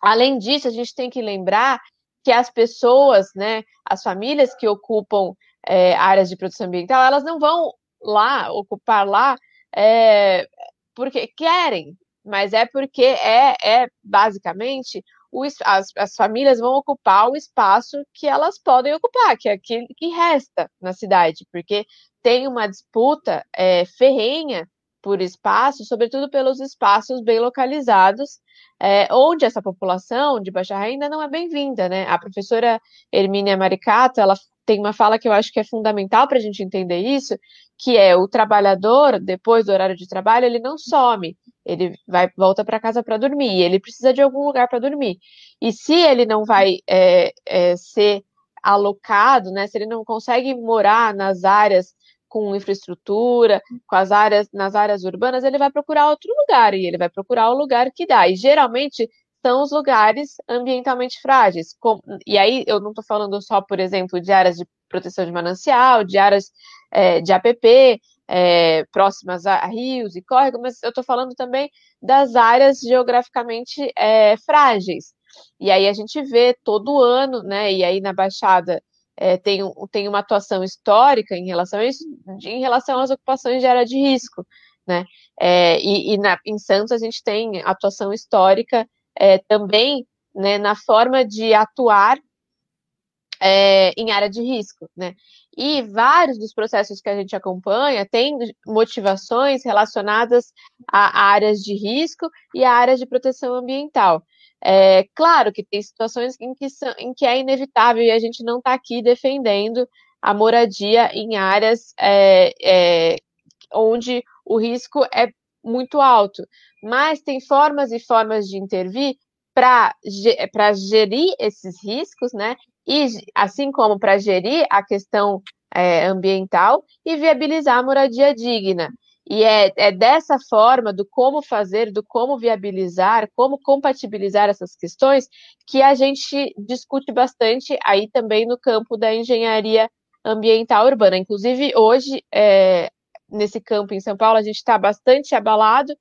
Além disso, a gente tem que lembrar que as pessoas, né, as famílias que ocupam é, áreas de proteção ambiental, elas não vão lá ocupar lá é, porque querem, mas é porque é, é basicamente o, as, as famílias vão ocupar o espaço que elas podem ocupar, que é aquele que resta na cidade, porque tem uma disputa é, ferrenha por espaço, sobretudo pelos espaços bem localizados, é, onde essa população de baixa renda não é bem-vinda, né? A professora Hermínia Maricato, ela tem uma fala que eu acho que é fundamental para a gente entender isso, que é o trabalhador, depois do horário de trabalho, ele não some, ele vai volta para casa para dormir, ele precisa de algum lugar para dormir. E se ele não vai é, é, ser alocado, né, se ele não consegue morar nas áreas com infraestrutura, com as áreas, nas áreas urbanas, ele vai procurar outro lugar e ele vai procurar o lugar que dá. E geralmente são os lugares ambientalmente frágeis. Com, e aí eu não estou falando só, por exemplo, de áreas de proteção de manancial, de áreas é, de APP, é, próximas a rios e córregos, mas eu estou falando também das áreas geograficamente é, frágeis. E aí a gente vê todo ano, né? E aí na Baixada é, tem, tem uma atuação histórica em relação a isso, em relação às ocupações de área de risco, né? É, e, e na, em Santos a gente tem atuação histórica é, também né, na forma de atuar é, em área de risco, né? E vários dos processos que a gente acompanha têm motivações relacionadas a áreas de risco e a áreas de proteção ambiental. É, claro que tem situações em que, são, em que é inevitável e a gente não está aqui defendendo a moradia em áreas é, é, onde o risco é muito alto. Mas tem formas e formas de intervir para gerir esses riscos, né? E assim como para gerir a questão é, ambiental e viabilizar a moradia digna. E é, é dessa forma, do como fazer, do como viabilizar, como compatibilizar essas questões, que a gente discute bastante aí também no campo da engenharia ambiental urbana. Inclusive, hoje, é, nesse campo em São Paulo, a gente está bastante abalado,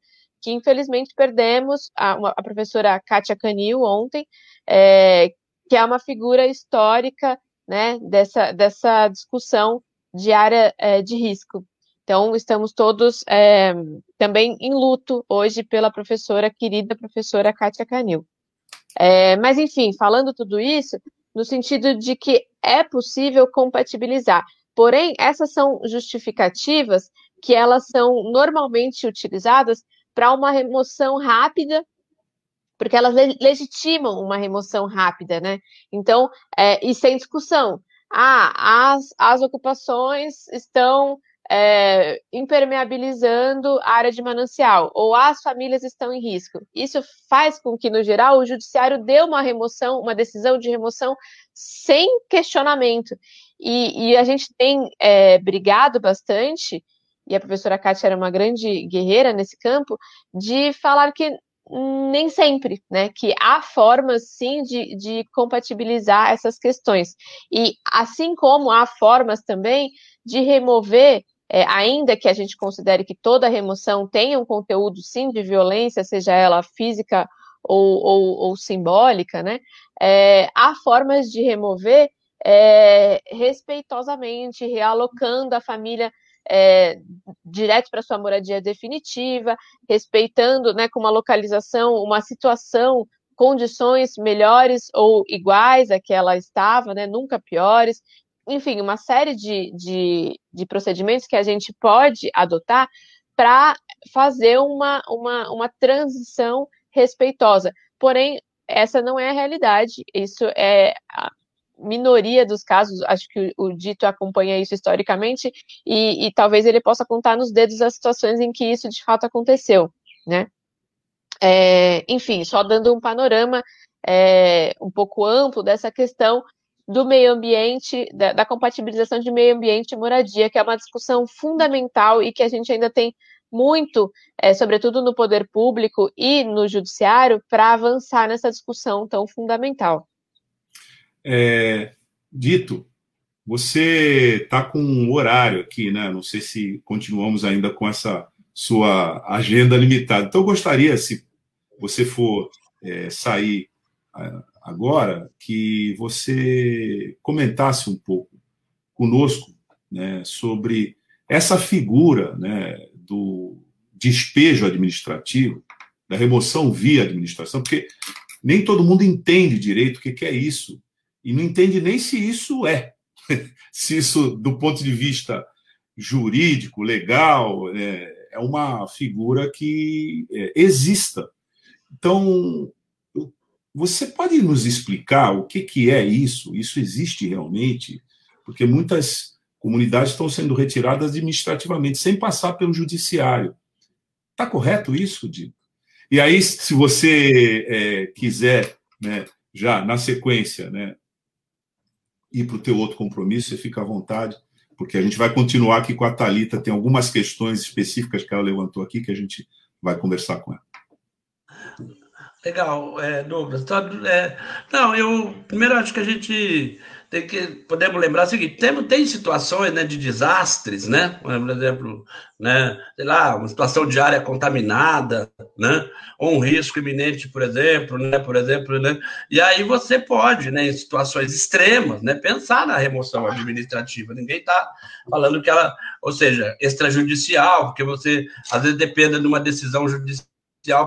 que infelizmente perdemos a, a professora Kátia Canil ontem, é, que é uma figura histórica né, dessa, dessa discussão de área é, de risco. Então, estamos todos é, também em luto hoje pela professora, querida professora Kátia Canil. É, mas, enfim, falando tudo isso, no sentido de que é possível compatibilizar. Porém, essas são justificativas que elas são normalmente utilizadas para uma remoção rápida, porque elas legitimam uma remoção rápida, né? Então, é, e sem discussão. Ah, as, as ocupações estão é, impermeabilizando a área de manancial, ou as famílias estão em risco. Isso faz com que, no geral, o judiciário dê uma remoção, uma decisão de remoção sem questionamento. E, e a gente tem é, brigado bastante, e a professora Kátia era uma grande guerreira nesse campo, de falar que nem sempre, né? Que há formas sim de, de compatibilizar essas questões. E assim como há formas também de remover é, ainda que a gente considere que toda remoção tenha um conteúdo, sim, de violência, seja ela física ou, ou, ou simbólica, né, é, há formas de remover é, respeitosamente, realocando a família é, direto para sua moradia definitiva, respeitando, né, com uma localização, uma situação, condições melhores ou iguais a que ela estava, né, nunca piores, enfim, uma série de, de, de procedimentos que a gente pode adotar para fazer uma, uma, uma transição respeitosa. Porém, essa não é a realidade. Isso é a minoria dos casos. Acho que o, o Dito acompanha isso historicamente e, e, talvez ele possa contar nos dedos as situações em que isso de fato aconteceu, né? É, enfim, só dando um panorama é, um pouco amplo dessa questão do meio ambiente, da, da, compatibilização de meio ambiente e moradia, que é uma discussão fundamental e que a gente ainda tem muito, é, sobretudo no poder público e no judiciário, para avançar nessa discussão tão fundamental. É, dito, você está com um horário aqui, né? Não sei se continuamos ainda com essa sua agenda limitada. Então, eu gostaria, se você for é, sair agora, que você comentasse um pouco conosco né, sobre essa figura né, do despejo administrativo, da remoção via administração, porque nem todo mundo entende direito o que é isso, e não entende nem se isso é, (laughs) se isso, do ponto de vista jurídico, legal, é, é uma figura que é, exista. Então, você pode nos explicar o que, que é isso? Isso existe realmente? Porque muitas comunidades estão sendo retiradas administrativamente, sem passar pelo judiciário. Está correto isso, Dito? E aí, se você é, quiser, né, já na sequência, né, ir para o teu outro compromisso, você fica à vontade, porque a gente vai continuar aqui com a Talita. Tem algumas questões específicas que ela levantou aqui que a gente vai conversar com ela. Legal, é, Douglas. Então, é, não, eu primeiro acho que a gente tem que podemos lembrar o seguinte: tem, tem situações né, de desastres, né? Por exemplo, né, sei lá, uma situação de área contaminada, né? Ou um risco iminente, por exemplo, né? Por exemplo, né? E aí você pode, né, em situações extremas, né, pensar na remoção administrativa. Ninguém está falando que ela, ou seja, extrajudicial, porque você às vezes depende de uma decisão judicial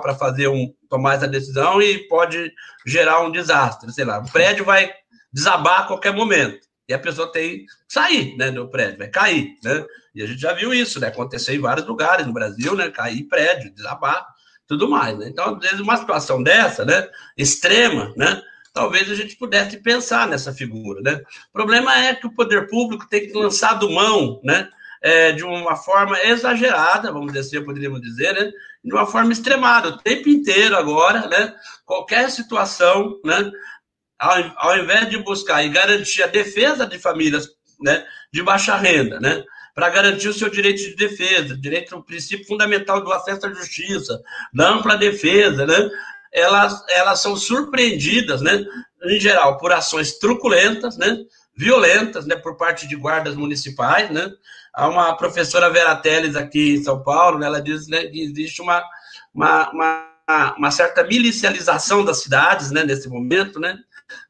para fazer um tomar essa decisão e pode gerar um desastre, sei lá, o prédio vai desabar a qualquer momento e a pessoa tem que sair, né, do prédio, vai cair, né? E a gente já viu isso, né, acontecer em vários lugares no Brasil, né, cair prédio, desabar, tudo mais, né? Então, às vezes uma situação dessa, né, extrema, né, talvez a gente pudesse pensar nessa figura, né? O problema é que o poder público tem que lançar do mão, né, é, de uma forma exagerada, vamos dizer assim, poderíamos dizer, né? de uma forma extremada, o tempo inteiro agora, né? qualquer situação, né? ao, ao invés de buscar e garantir a defesa de famílias né? de baixa renda, né? para garantir o seu direito de defesa, direito ao princípio fundamental do acesso à justiça, da ampla defesa, né? elas, elas são surpreendidas, né? em geral, por ações truculentas, né? violentas, né, por parte de guardas municipais, né? Há uma professora Vera Teles aqui em São Paulo, né, ela diz né, que existe uma, uma, uma, uma, certa milicialização das cidades, né, nesse momento, né?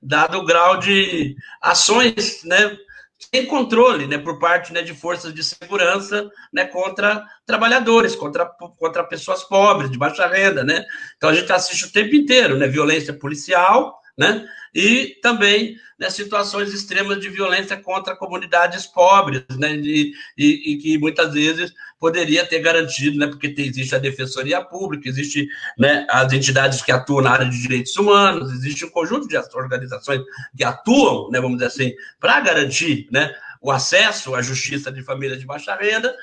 Dado o grau de ações, né, sem controle, né, por parte né, de forças de segurança, né, contra trabalhadores, contra, contra pessoas pobres, de baixa renda, né? Então a gente assiste o tempo inteiro, né, violência policial, né? E também né, situações extremas de violência contra comunidades pobres, né, e, e, e, que muitas vezes poderia ter garantido, né, porque tem, existe a Defensoria Pública, existe né, as entidades que atuam na área de direitos humanos, existe um conjunto de organizações que atuam, né, vamos dizer assim, para garantir né, o acesso à justiça de famílias de baixa renda,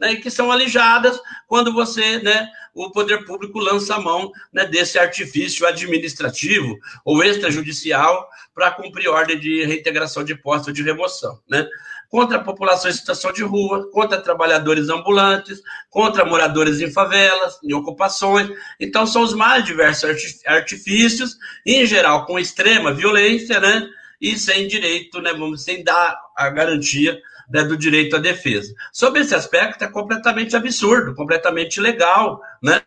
né, que são alijadas quando você, né, o poder público lança a mão né, desse artifício administrativo ou extrajudicial para cumprir ordem de reintegração de postos ou de remoção, né? Contra a população em situação de rua, contra trabalhadores ambulantes, contra moradores em favelas, em ocupações. Então, são os mais diversos artifícios, em geral com extrema violência, né? E sem direito, né? Vamos, sem dar a garantia né, do direito à defesa. Sobre esse aspecto, é completamente absurdo, completamente ilegal, né?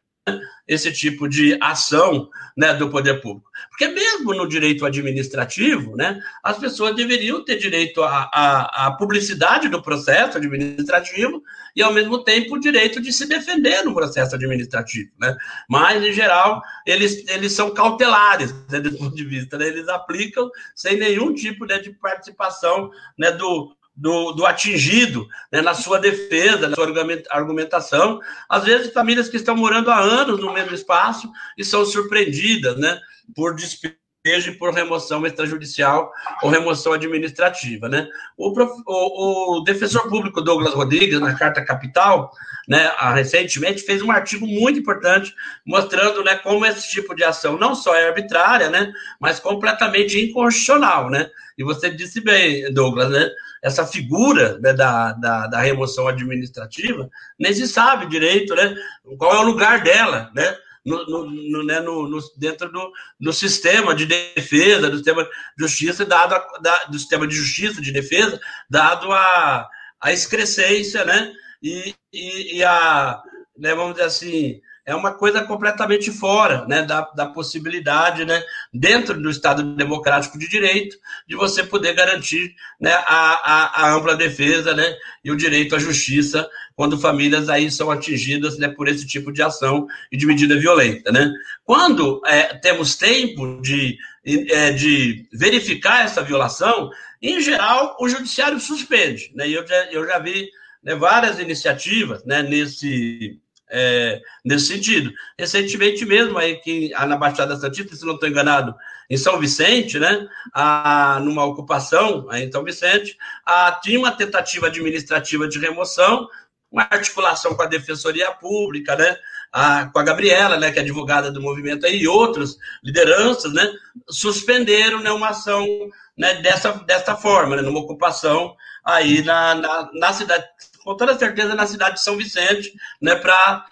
esse tipo de ação né, do poder público. Porque mesmo no direito administrativo, né, as pessoas deveriam ter direito à, publicidade do processo administrativo e, ao mesmo tempo, o direito de se defender no processo administrativo. Né? Mas, em geral, eles, eles são cautelares, (laughs) né, desse ponto de vista. Né? Eles aplicam sem nenhum tipo né, de participação né, do, do, do atingido né, na sua defesa, na sua argumentação. Às vezes, famílias que estão morando há anos no mesmo espaço e são surpreendidas né, por despejo e por remoção extrajudicial ou remoção administrativa. Né? O, o, o defensor público Douglas Rodrigues, na Carta Capital, né, recentemente fez um artigo muito importante mostrando né, como esse tipo de ação não só é arbitrária, né, mas completamente inconstitucional. Né? E você disse bem, Douglas, né? essa figura né, da, da, da, remoção administrativa, nem se sabe direito né, qual é o lugar dela, né? No, no, no, né, no, dentro do, do sistema de defesa, do sistema de justiça, dado a, da, do sistema de justiça de defesa, dado a, a excrescência, né? E, e, e a, né, vamos dizer assim, é uma coisa completamente fora né, da, da possibilidade, né, dentro do Estado Democrático de Direito, de você poder garantir né, a, a, a, ampla defesa né, e o direito à justiça quando famílias aí são atingidas né, por esse tipo de ação e de medida violenta. Né? Quando é, temos tempo de, é, de verificar essa violação, em geral, o judiciário suspende. Né? Eu, já, eu já vi né, várias iniciativas né, nesse é, nesse sentido. Recentemente mesmo, aí que na Baixada Santista, se não estou enganado, em São Vicente, né, a, numa ocupação aí em São Vicente, a, tinha uma tentativa administrativa de remoção, uma articulação com a Defensoria Pública, né, a, com a Gabriela, né, que é advogada do movimento aí, e outras lideranças, né, suspenderam né, uma ação né, dessa, dessa forma, né, numa ocupação aí na, na, na cidade com toda certeza na cidade de São Vicente, né, para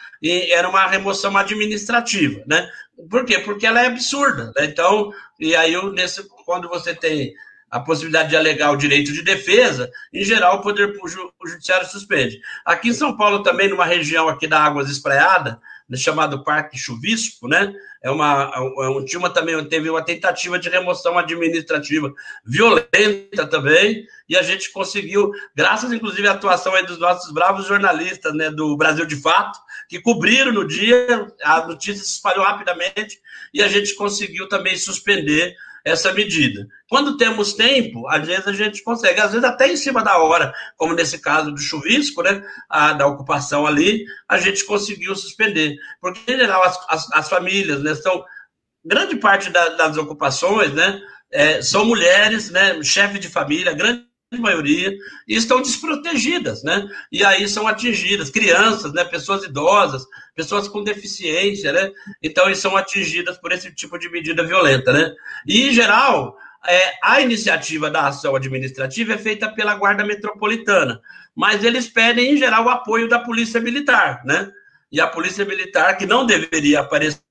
era uma remoção administrativa, né? Por quê? Porque ela é absurda, né? Então, e aí nesse quando você tem a possibilidade de alegar o direito de defesa, em geral o poder o judiciário suspende. Aqui em São Paulo também numa região aqui da Águas Espraiada, chamado Parque Chuvisco, né? É uma, é um, tinha uma, também teve uma tentativa de remoção administrativa violenta também, e a gente conseguiu, graças inclusive à atuação dos nossos bravos jornalistas, né, do Brasil de Fato, que cobriram no dia, a notícia se espalhou rapidamente, e a gente conseguiu também suspender essa medida. Quando temos tempo, às vezes a gente consegue, às vezes até em cima da hora, como nesse caso do chuvisco, né, a, da ocupação ali, a gente conseguiu suspender. Porque, em geral, as, as, as famílias, né, são, grande parte da, das ocupações, né, é, são mulheres, né, chefe de família, grande maioria, e estão desprotegidas, né? E aí são atingidas crianças, né? Pessoas idosas, pessoas com deficiência, né? Então, eles são atingidas por esse tipo de medida violenta, né? E, em geral, é, a iniciativa da ação administrativa é feita pela Guarda Metropolitana, mas eles pedem, em geral, o apoio da Polícia Militar, né? E a Polícia Militar, que não deveria aparecer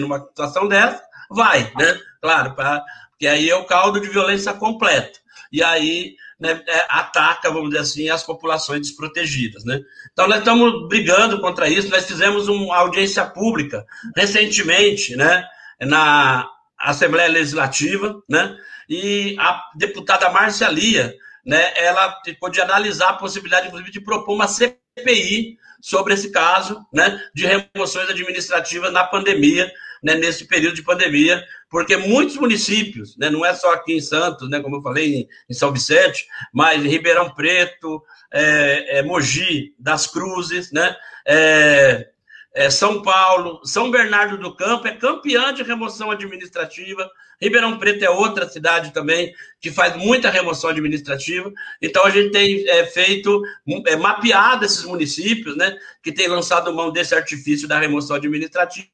numa situação dessa, vai, né? Claro, pra, porque aí é o caldo de violência completo. E aí né, é, ataca, vamos dizer assim, as populações desprotegidas. Né? Então, nós estamos brigando contra isso. Nós fizemos uma audiência pública recentemente né, na Assembleia Legislativa, né, e a deputada Márcia Lia, né, ficou pôde analisar a possibilidade, inclusive, de propor uma CPI sobre esse caso né, de remoções administrativas na pandemia, né, nesse período de pandemia, porque muitos municípios, né, não é só aqui em Santos, né, como eu falei, em, em São Vicente, mas em Ribeirão Preto, é, é, Mogi das Cruzes, né, é, é, São Paulo, São Bernardo do Campo é campeã de remoção administrativa. Ribeirão Preto é outra cidade também que faz muita remoção administrativa. Então a gente tem é, feito, é, mapeado esses municípios, né, que tem lançado mão desse artifício da remoção administrativa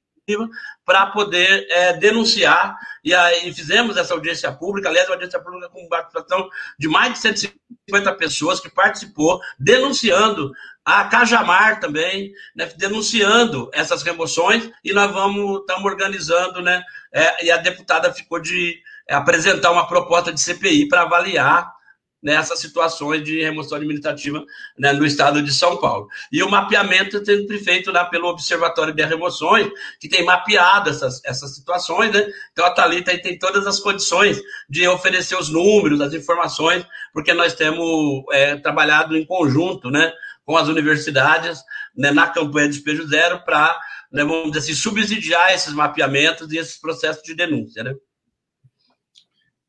para poder é, denunciar. E aí fizemos essa audiência pública, aliás, uma audiência pública com participação de mais de 150 pessoas que participou, denunciando a Cajamar também, né, denunciando essas remoções, e nós vamos, estamos organizando, né? É, e a deputada ficou de é, apresentar uma proposta de CPI para avaliar nessas situações de remoção administrativa né, no estado de São Paulo. E o mapeamento tem feito lá pelo Observatório de Remoções, que tem mapeado essas, essas situações, né? Então a Thalita tem todas as condições de oferecer os números, as informações, porque nós temos é, trabalhado em conjunto, né, com as universidades, né, na campanha de despejo zero, para, né, vamos dizer assim, subsidiar esses mapeamentos e esses processos de denúncia, né?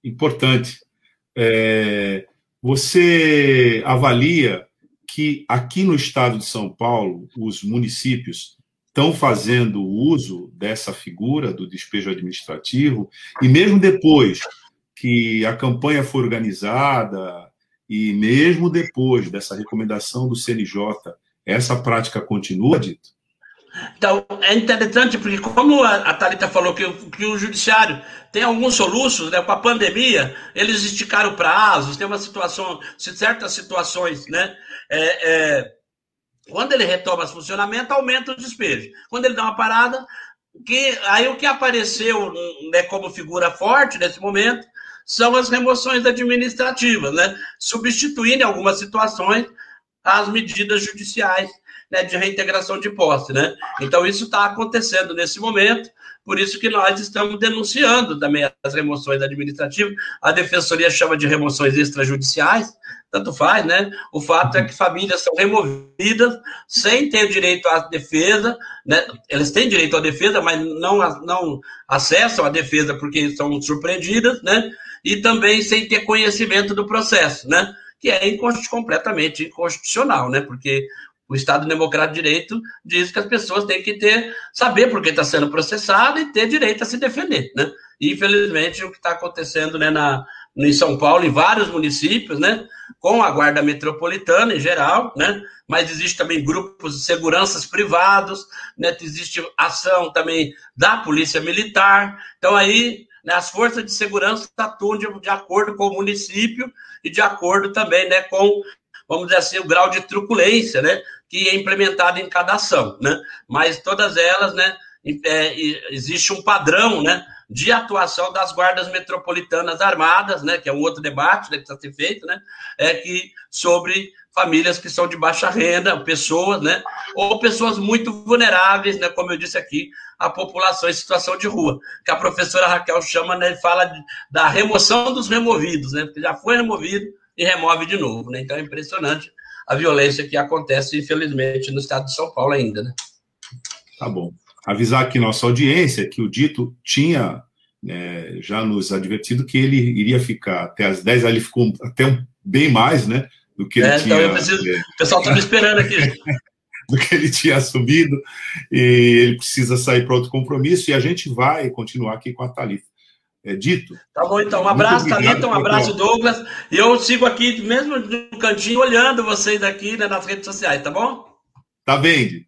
Importante. É, você avalia que aqui no estado de São Paulo, os municípios estão fazendo uso dessa figura do despejo administrativo, e mesmo depois que a campanha foi organizada, e mesmo depois dessa recomendação do CNJ, essa prática continua, Dito? Então, é interessante, porque como a Thalita falou que, que o judiciário tem alguns soluços, né, com a pandemia, eles esticaram prazos, tem uma situação, certas situações, né, é, é, quando ele retoma esse funcionamento, aumenta o despejo. Quando ele dá uma parada, que, aí o que apareceu né, como figura forte nesse momento são as remoções administrativas, né, substituindo em algumas situações as medidas judiciais né, de reintegração de posse, né? Então isso está acontecendo nesse momento, por isso que nós estamos denunciando também as remoções administrativas. A defensoria chama de remoções extrajudiciais, tanto faz, né? O fato é que famílias são removidas sem ter direito à defesa, né? Eles têm direito à defesa, mas não, não acessam a defesa porque são surpreendidas, né? E também sem ter conhecimento do processo, né? Que é completamente inconstitucional, né? Porque o Estado Democrático de Direito diz que as pessoas têm que ter, saber por que está sendo processado e ter direito a se defender, né? E, infelizmente, o que está acontecendo né, na, em São Paulo, em vários municípios, né? Com a Guarda Metropolitana em geral, né? Mas existe também grupos de seguranças privados, né? Existe ação também da Polícia Militar. Então, aí, né, as forças de segurança atuam de, de acordo com o município e de acordo também né, com vamos dizer assim, o grau de truculência, né, que é implementado em cada ação, né, mas todas elas, né, é, existe um padrão, né, de atuação das guardas metropolitanas armadas, né, que é um outro debate né, que está sendo feito, né, é que sobre famílias que são de baixa renda, pessoas, né, ou pessoas muito vulneráveis, né, como eu disse aqui, a população em situação de rua, que a professora Raquel chama, né, fala de, da remoção dos removidos, né, porque já foi removido, e remove de novo. Né? Então é impressionante a violência que acontece, infelizmente, no estado de São Paulo ainda. Né? Tá bom. Avisar aqui nossa audiência que o Dito tinha né, já nos advertido que ele iria ficar até as 10, ele ficou até um, bem mais, né? Do que ele é, tinha. Então eu preciso, é, o pessoal está me esperando aqui. (laughs) do que ele tinha assumido, e ele precisa sair para outro compromisso, e a gente vai continuar aqui com a Thalita é dito. Tá bom, então. Um abraço, Thalita, um abraço, Douglas. E eu sigo aqui, mesmo no cantinho, olhando vocês aqui né, nas redes sociais, tá bom? Tá bem,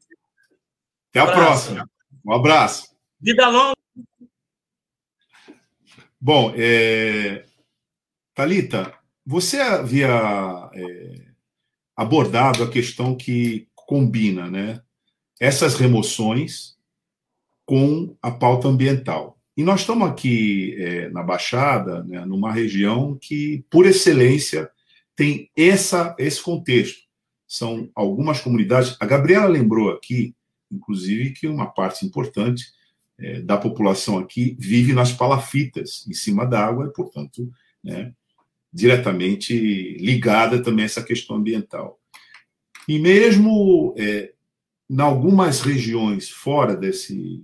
Até um a próxima. Um abraço. Vida longa. Bom, é... Thalita, você havia é, abordado a questão que combina né, essas remoções com a pauta ambiental. E nós estamos aqui é, na Baixada, né, numa região que, por excelência, tem essa, esse contexto. São algumas comunidades. A Gabriela lembrou aqui, inclusive, que uma parte importante é, da população aqui vive nas palafitas, em cima da água, e, portanto, né, diretamente ligada também a essa questão ambiental. E mesmo é, em algumas regiões fora desse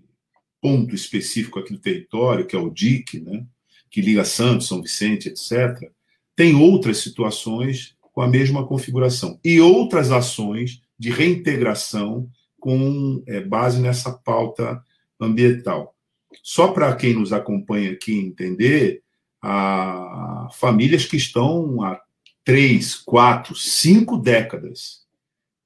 ponto específico aqui do território, que é o DIC, né, que liga Santos, São Vicente, etc., tem outras situações com a mesma configuração e outras ações de reintegração com é, base nessa pauta ambiental. Só para quem nos acompanha aqui entender, há famílias que estão há três, quatro, cinco décadas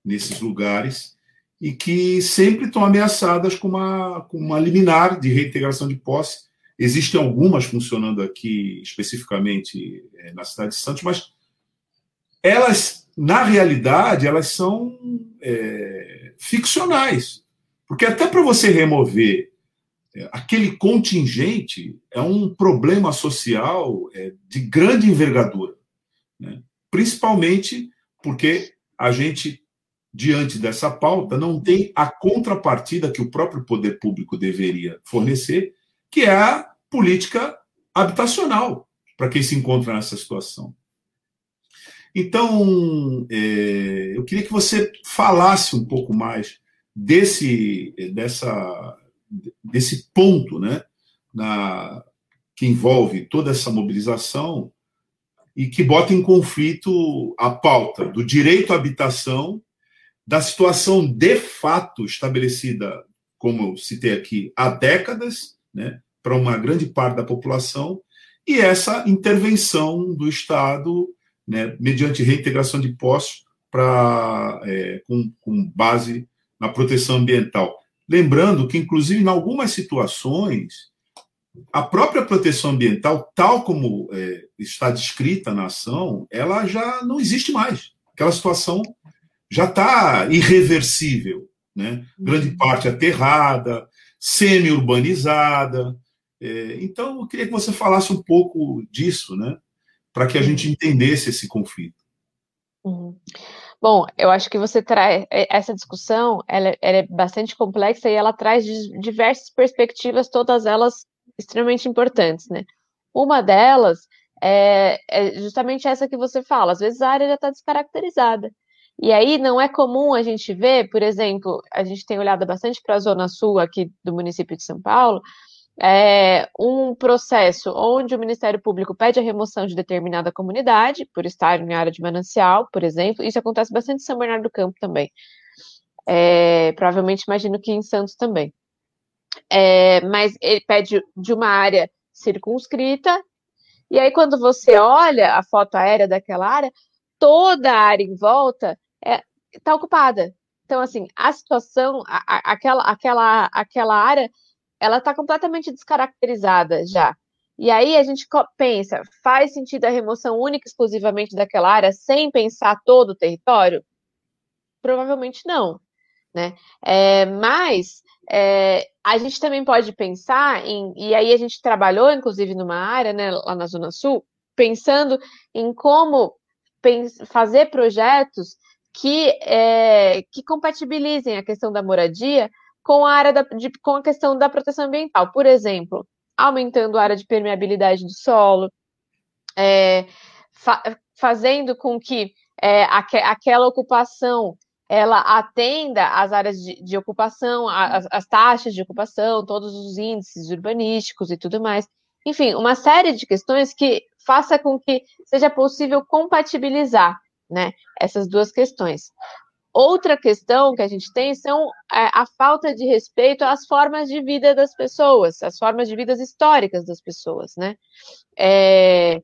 nesses lugares e que sempre estão ameaçadas com uma, com uma liminar de reintegração de posse. Existem algumas funcionando aqui, especificamente é, na cidade de Santos, mas elas, na realidade, elas são é, ficcionais. Porque até para você remover é, aquele contingente é um problema social é, de grande envergadura. Né? principalmente porque a gente, diante dessa pauta, não tem a contrapartida que o próprio poder público deveria fornecer, que é a política habitacional para quem se encontra nessa situação. Então, é, eu queria que você falasse um pouco mais desse, dessa, desse ponto, né, na, que envolve toda essa mobilização e que bota em conflito a pauta do direito à habitação, da situação de fato estabelecida, como eu citei aqui, há décadas, né, para uma grande parte da população, e essa intervenção do Estado, né, mediante reintegração de postos, pra, é, com, com base na proteção ambiental. Lembrando que, inclusive, em algumas situações, a própria proteção ambiental, tal como é, está descrita na ação, ela já não existe mais. Aquela situação já está irreversível. Né? Grande uhum. parte aterrada, semi-urbanizada. É, então, eu queria que você falasse um pouco disso, né? para que a gente entendesse esse conflito. Uhum. Bom, eu acho que você traz é, essa discussão, ela, ela, é bastante complexa e ela traz diversas perspectivas, todas elas extremamente importantes, né? Uma delas é, é justamente essa que você fala. Às vezes a área já está descaracterizada. E aí não é comum a gente ver, por exemplo, a gente tem olhado bastante para a zona sul aqui do município de São Paulo, é, um processo onde o Ministério Público pede a remoção de determinada comunidade, por estar em área de manancial, por exemplo. Isso acontece bastante em São Bernardo do Campo também. É, provavelmente imagino que em Santos também. É, mas ele pede de uma área circunscrita, e aí quando você olha a foto aérea daquela área, toda a área em volta está é, tá ocupada. Então, assim, a situação, a, a, aquela, aquela, aquela área ela está completamente descaracterizada já. E aí a gente pensa, faz sentido a remoção única exclusivamente daquela área sem pensar todo o território? Provavelmente não, né? É, mas é, a gente também pode pensar em, e aí a gente trabalhou inclusive numa área, né, lá na Zona Sul, pensando em como fazer projetos que, é, que compatibilizem a questão da moradia com a área da, de, com a questão da proteção ambiental. Por exemplo, aumentando a área de permeabilidade do solo, é, fa, fazendo com que é, aqu, aquela ocupação ela atenda às áreas de, de ocupação, as, as, taxas de ocupação, todos os índices urbanísticos e tudo mais. Enfim, uma série de questões que faça com que seja possível compatibilizar né, essas duas questões. Outra questão que a gente tem são é, a falta de respeito às formas de vida das pessoas, as formas de vidas históricas das pessoas, né? É,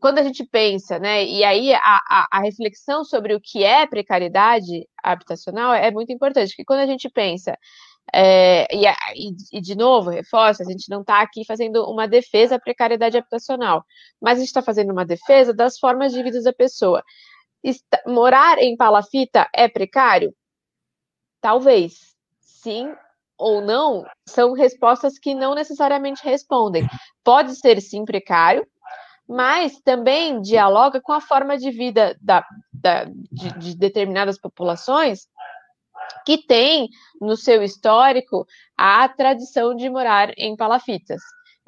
quando a gente pensa, né, e aí a, a, a, reflexão sobre o que é precariedade habitacional é muito importante, porque quando a gente pensa, é, e, e, de novo, reforça, a gente não está aqui fazendo uma defesa à precariedade habitacional, mas a gente está fazendo uma defesa das formas de vida da pessoa morar em palafita é precário? Talvez. Sim ou não são respostas que não necessariamente respondem. Pode ser sim precário, mas também dialoga com a forma de vida da, da de, de determinadas populações que tem no seu histórico a tradição de morar em palafitas.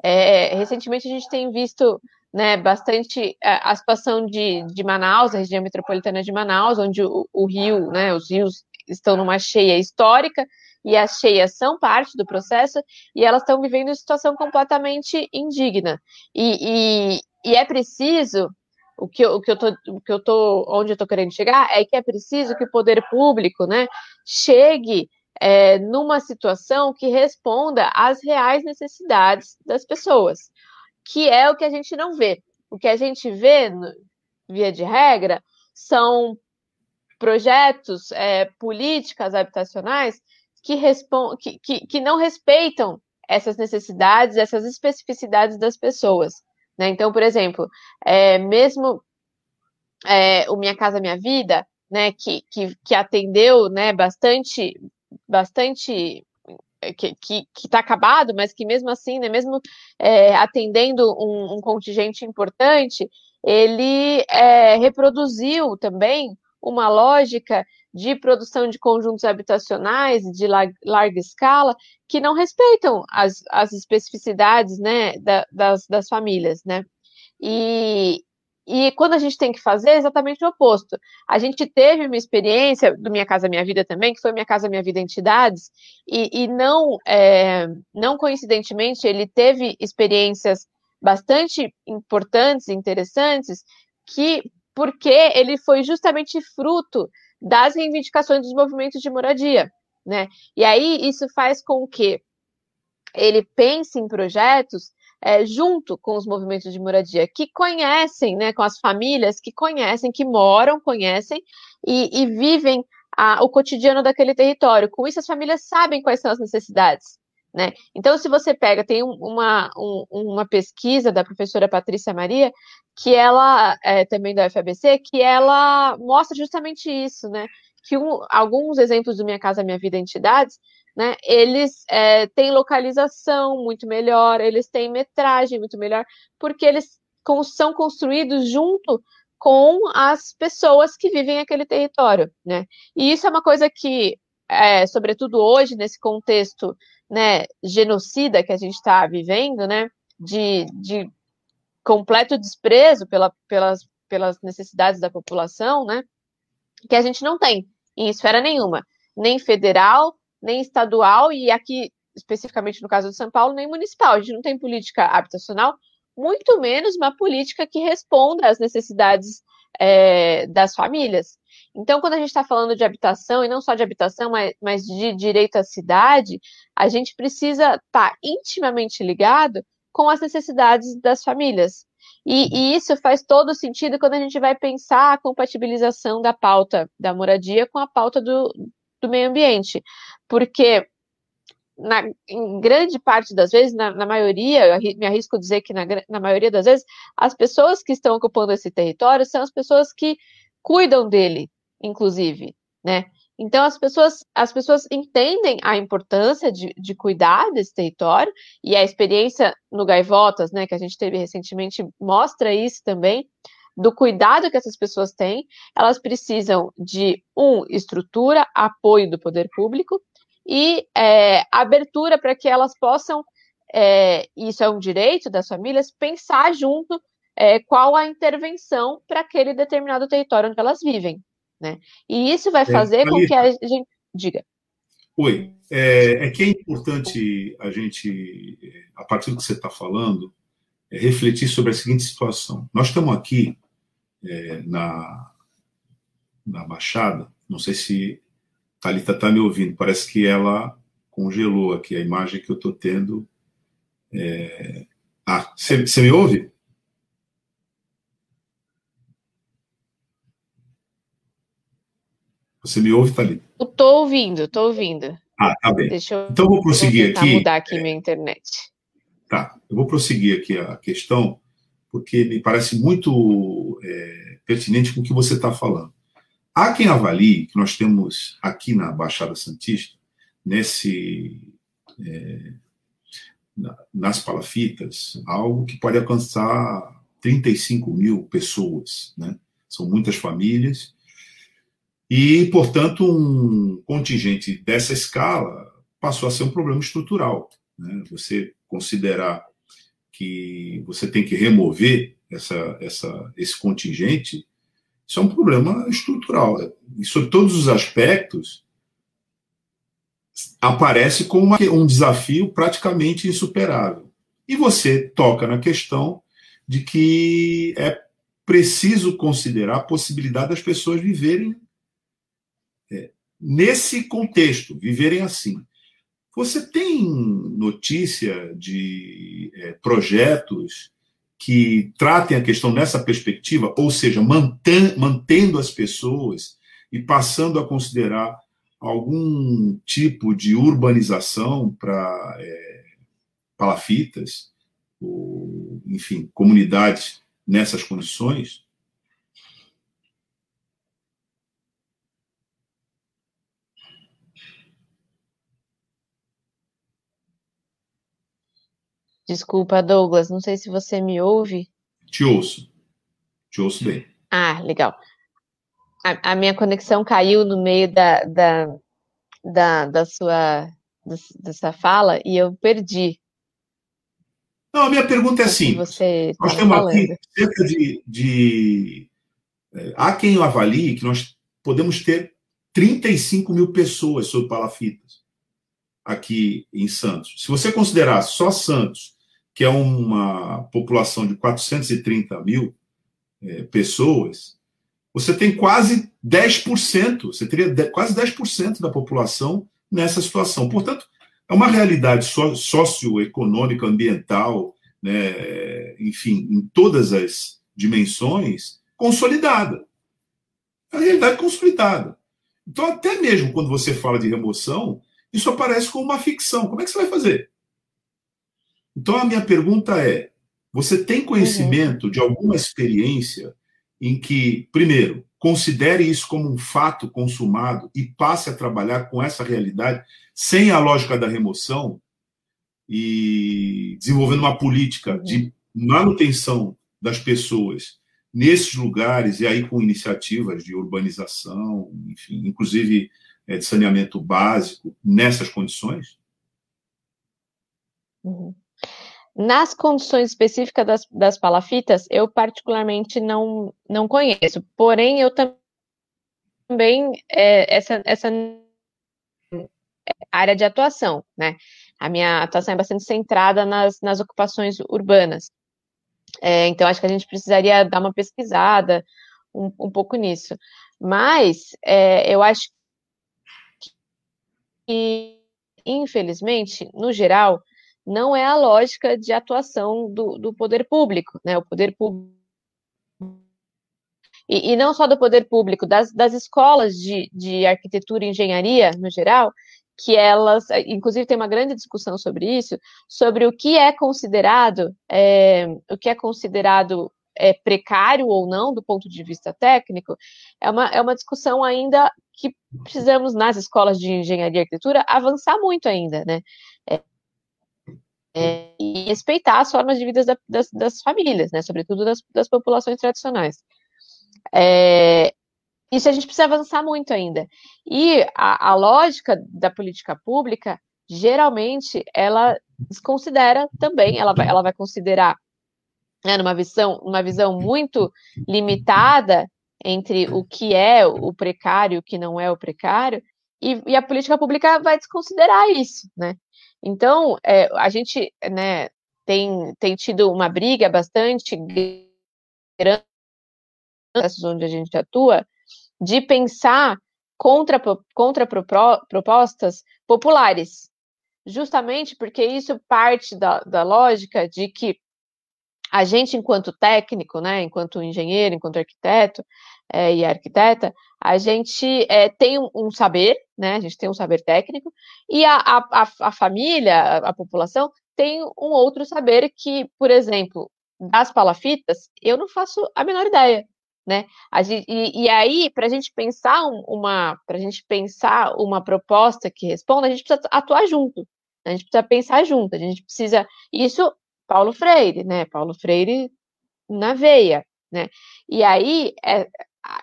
É, recentemente a gente tem visto né, bastante a, a situação de, de Manaus, a região metropolitana de Manaus, onde o, o rio, né, os rios estão numa cheia histórica e as cheias são parte do processo e elas estão vivendo uma situação completamente indigna. E, e, e é preciso, o que, eu, tô, onde eu estou querendo chegar, é que é preciso que o poder público, né, chegue é, numa situação que responda às reais necessidades das pessoas que é o que a gente não vê. O que a gente vê, via de regra, são projetos, é, políticas habitacionais que, que, que, que, não respeitam essas necessidades, essas especificidades das pessoas. Né? Então, por exemplo, é, mesmo é, o Minha Casa Minha Vida, né, que, que, que atendeu né, bastante, bastante é, que está acabado, mas que mesmo assim, né, mesmo é, atendendo um, um, contingente importante, ele é, reproduziu também uma lógica de produção de conjuntos habitacionais de larga escala que não respeitam as, as especificidades né, da, das, das famílias, né? E, e quando a gente tem que fazer, é exatamente o oposto. A gente teve uma experiência do Minha Casa Minha Vida também, que foi Minha Casa Minha Vida Entidades, e, e não, é, não coincidentemente, ele teve experiências bastante importantes e interessantes, que porque ele foi justamente fruto das reivindicações dos movimentos de moradia, né? E aí isso faz com que ele pense em projetos é, junto com os movimentos de moradia, que conhecem, né, com as famílias que conhecem, que moram, conhecem e, e vivem a, o cotidiano daquele território. Com isso, as famílias sabem quais são as necessidades. Né? Então, se você pega, tem uma, um, uma pesquisa da professora Patrícia Maria, que ela, é, também da FABC, que ela mostra justamente isso, né? Que um, alguns exemplos do Minha Casa Minha Vida Entidades né, eles é, têm localização muito melhor, eles têm metragem muito melhor, porque eles são construídos junto com as pessoas que vivem aquele território, né? E isso é uma coisa que, é, sobretudo hoje, nesse contexto né, genocida que a gente está vivendo, né, de, de completo desprezo pela, pelas, pelas necessidades da população, né, que a gente não tem em esfera nenhuma, nem federal, nem estadual, e aqui, especificamente no caso de São Paulo, nem municipal. A gente não tem política habitacional, muito menos uma política que responda às necessidades é, das famílias. Então, quando a gente está falando de habitação, e não só de habitação, mas, mas de direito à cidade, a gente precisa estar tá intimamente ligado com as necessidades das famílias. E, e, isso faz todo sentido quando a gente vai pensar a compatibilização da pauta da moradia com a pauta do, do meio ambiente porque na, em grande parte das vezes, na, na maioria, eu me arrisco a dizer que na, na maioria das vezes, as pessoas que estão ocupando esse território são as pessoas que cuidam dele, inclusive, né? Então as pessoas, as pessoas entendem a importância de, de cuidar desse território, e a experiência no Gaivotas, né, que a gente teve recentemente, mostra isso também, do cuidado que essas pessoas têm, elas precisam de, um, estrutura, apoio do poder público, e é, abertura para que elas possam, é, isso é um direito das famílias, pensar junto é, qual a intervenção para aquele determinado território onde elas vivem. Né? E isso vai é, fazer com que a gente. Diga. Oi, é, é, que é importante a gente, a partir do que você está falando, é refletir sobre a seguinte situação. Nós estamos aqui é, na, na Baixada, não sei se Thalita está me ouvindo, parece que ela congelou aqui a imagem que eu estou tendo. É... Ah, você me ouve? Você me ouve, Thalita? Estou ouvindo, estou ouvindo. Ah, tá bem. Deixa eu, então, vou prosseguir vou aqui. mudar aqui é... minha internet. Tá, eu vou prosseguir aqui a questão, porque me parece muito é, pertinente com o que você está falando. Há quem avalie que nós temos aqui na Baixada Santista, nesse, é, nas palafitas, algo que pode alcançar 35 mil pessoas. Né? São muitas famílias. E, portanto, um contingente dessa escala passou a ser um problema estrutural. Né? Você considerar que você tem que remover essa, essa, esse contingente isso é um problema estrutural. E sobre todos os aspectos, aparece como uma, um desafio praticamente insuperável. E você toca na questão de que é preciso considerar a possibilidade das pessoas viverem é, nesse contexto, viverem assim. Você tem notícia de é, projetos que tratem a questão nessa perspectiva, ou seja, mantendo as pessoas e passando a considerar algum tipo de urbanização para é, palafitas, ou, enfim, comunidades nessas condições, Desculpa, Douglas, não sei se você me ouve. Te ouço. Te ouço bem. Ah, legal. A, a minha conexão caiu no meio da, da, da, da sua dessa fala e eu perdi. Não, a minha pergunta é assim: você nós temos falando. aqui cerca de, de. É, há quem avalie que nós podemos ter 35 mil pessoas sob palafitas aqui em Santos. Se você considerar só Santos, que é uma população de 430 mil é, pessoas, você tem quase 10%, você teria quase 10% da população nessa situação. Portanto, é uma realidade socioeconômica, ambiental, né, enfim, em todas as dimensões, consolidada. É a realidade consolidada. Então, até mesmo quando você fala de remoção, isso aparece como uma ficção. Como é que você vai fazer? Então, a minha pergunta é: você tem conhecimento uhum. de alguma experiência em que, primeiro, considere isso como um fato consumado e passe a trabalhar com essa realidade sem a lógica da remoção e desenvolvendo uma política de manutenção das pessoas nesses lugares e aí com iniciativas de urbanização, enfim, inclusive é, de saneamento básico nessas condições? Uhum. Nas condições específicas das, das palafitas, eu particularmente não, não conheço. Porém, eu também, é, essa, essa área de atuação, né? A minha atuação é bastante centrada nas, nas ocupações urbanas. É, então, acho que a gente precisaria dar uma pesquisada um, um pouco nisso. Mas, é, eu acho que, infelizmente, no geral, não é a lógica de atuação do, do poder público, né? O poder público. E, e, não só do poder público, das, das escolas de, de arquitetura e engenharia, no geral, que elas, inclusive tem uma grande discussão sobre isso, sobre o que é considerado, é, o que é considerado é, precário ou não do ponto de vista técnico, é uma, é uma discussão ainda que precisamos nas escolas de engenharia e arquitetura avançar muito ainda, né? É, é, e respeitar as formas de vida da, das, das, famílias, né, sobretudo das, das populações tradicionais. É, isso a gente precisa avançar muito ainda. E a, a lógica da política pública, geralmente, ela desconsidera também, ela vai, ela vai considerar, né, numa visão, uma visão muito limitada entre o que é o precário e o que não é o precário, e, e a política pública vai desconsiderar isso, né? Então, é, a gente né, tem, tem tido uma briga bastante grande onde a gente atua, de pensar contra, contra propostas populares, justamente porque isso parte da, da lógica de que a gente, enquanto técnico, né, enquanto engenheiro, enquanto arquiteto é, e arquiteta, a gente é, tem um, saber, né, a gente tem um saber técnico, e a, a, a família, a, a, população, tem um outro saber que, por exemplo, das palafitas, eu não faço a menor ideia, né? Gente, e, e, aí, para a gente pensar uma, para a gente pensar uma proposta que responda, a gente precisa atuar junto, a gente precisa pensar junto, a gente precisa. Isso Paulo Freire, né? Paulo Freire na veia, né? E aí, é,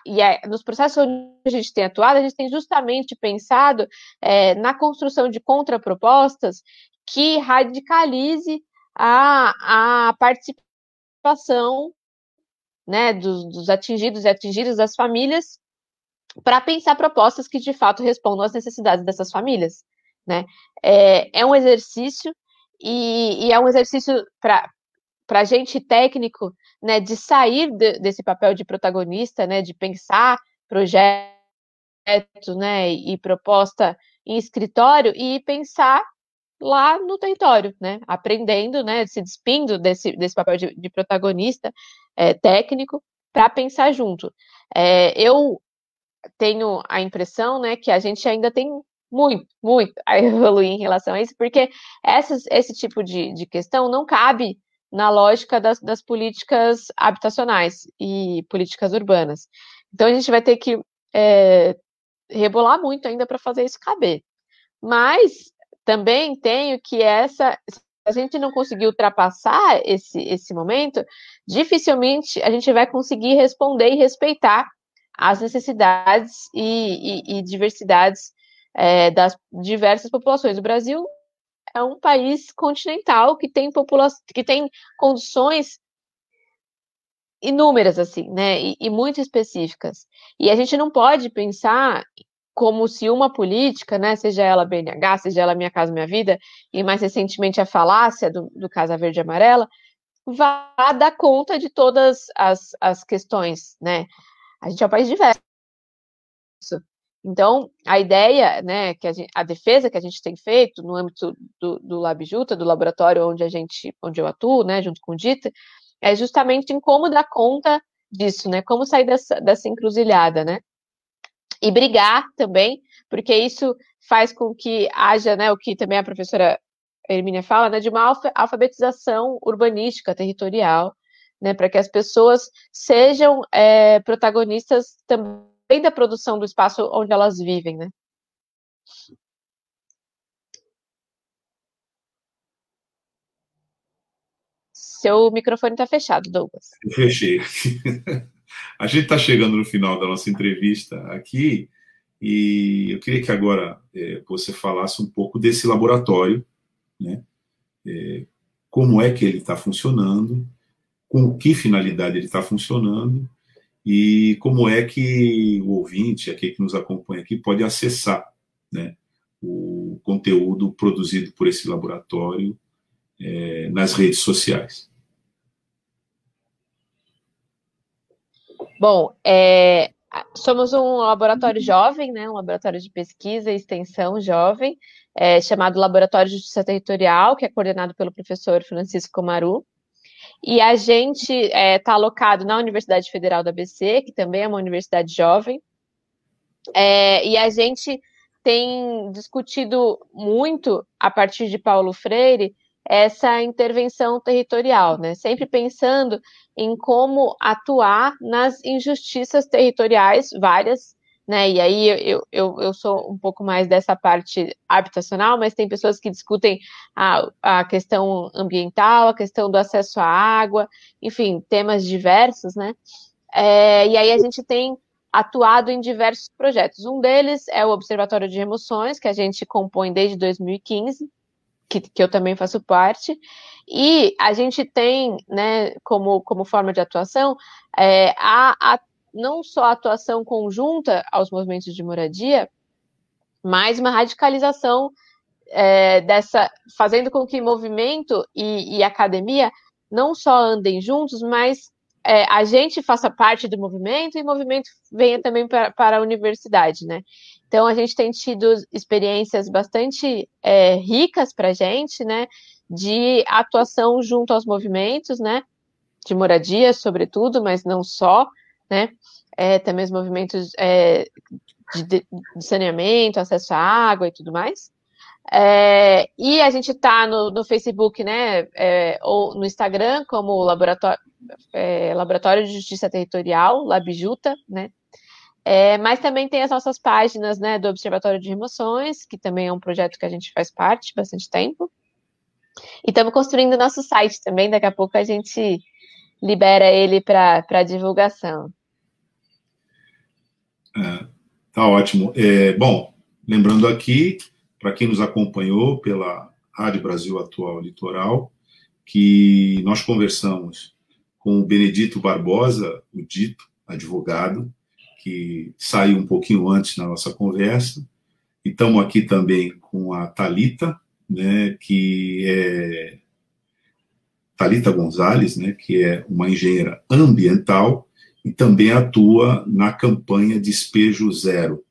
e é, nos processos onde a gente tem atuado, a gente tem justamente pensado é, na construção de contrapropostas que radicalize a, a participação né, dos, dos atingidos e atingidas das famílias para pensar propostas que de fato respondam às necessidades dessas famílias. Né? É, é um exercício e, e é um exercício para para gente técnico, né, de sair de, desse papel de protagonista, né, de pensar projeto, né, e proposta em escritório e pensar lá no território, né, aprendendo, né, se despindo desse, desse papel de, de protagonista é, técnico para pensar junto. É, eu tenho a impressão, né, que a gente ainda tem muito, muito a (laughs) evoluir em relação a isso, porque essas, esse tipo de, de questão não cabe na lógica das, das políticas habitacionais e políticas urbanas. Então a gente vai ter que é, rebolar muito ainda para fazer isso caber. Mas também tenho que essa a gente não conseguir ultrapassar esse, esse momento, dificilmente a gente vai conseguir responder e respeitar as necessidades e, e, e diversidades é, das diversas populações. O Brasil é um país continental que tem população, que tem condições inúmeras assim, né, e, e muito específicas. E a gente não pode pensar como se uma política, né, seja ela BNH, seja ela Minha Casa Minha Vida, e mais recentemente a falácia do, do Casa Verde e Amarela, vá dar conta de todas as, as questões, né? A gente é um país diverso. Então, a ideia, né, que a, gente, a, defesa que a gente tem feito no âmbito do, do LabJuta, do laboratório onde a gente, onde eu atuo, né, junto com o DITA, é justamente em como dar conta disso, né, como sair dessa, dessa encruzilhada, né, e brigar também, porque isso faz com que haja, né, o que também a professora Hermínia fala, né, de uma alfabetização urbanística, territorial, né, para que as pessoas sejam é, protagonistas também da produção do espaço onde elas vivem, né. Seu microfone está fechado, Douglas. Fechei. (laughs) A gente está chegando no final da nossa entrevista aqui e eu queria que agora é, você falasse um pouco desse laboratório, né? É, como é que ele está funcionando, com que finalidade ele está funcionando e como é que o ouvinte, aqui que nos acompanha aqui, pode acessar, né? O conteúdo produzido por esse laboratório é, nas redes sociais. Bom, é, somos um laboratório jovem, né, um laboratório de pesquisa e extensão jovem, é, chamado Laboratório de Justiça Territorial, que é coordenado pelo professor Francisco Maru. E a gente está é, tá alocado na Universidade Federal da ABC, que também é uma universidade jovem. É, e a gente tem discutido muito, a partir de Paulo Freire, essa intervenção territorial, né? Sempre pensando em como atuar nas injustiças territoriais, várias, né? E aí eu, eu, eu sou um pouco mais dessa parte habitacional, mas tem pessoas que discutem a, a questão ambiental, a questão do acesso à água, enfim, temas diversos, né? É, e aí a gente tem atuado em diversos projetos. Um deles é o Observatório de Remoções, que a gente compõe desde 2015, que, que eu também faço parte, e a gente tem, né, como, como forma de atuação, é, a, a, não só atuação conjunta aos movimentos de moradia, mas uma radicalização é, dessa, fazendo com que movimento e, e academia não só andem juntos, mas é, a gente faça parte do movimento e o movimento venha também para, para a universidade, né? Então, a gente tem tido experiências bastante é, ricas para a gente, né, de atuação junto aos movimentos, né, de moradia, sobretudo, mas não só, né, é, também os movimentos é, de, de, saneamento, acesso à água e tudo mais. É, e a gente está no, no, Facebook, né, é, ou no Instagram, como Laboratório, é, Laboratório de Justiça Territorial, Labjuta, né, é, mas também tem as nossas páginas né, do Observatório de Remoções, que também é um projeto que a gente faz parte bastante tempo. E estamos construindo nosso site também, daqui a pouco a gente libera ele para divulgação. É, tá ótimo. É, bom, lembrando aqui, para quem nos acompanhou pela Rádio Brasil Atual Litoral, que nós conversamos com o Benedito Barbosa, o dito advogado, que saiu um pouquinho antes na nossa conversa. E estamos aqui também com a Talita, né, que é Talita Gonzalez, né, que é uma engenheira ambiental e também atua na campanha Despejo Zero.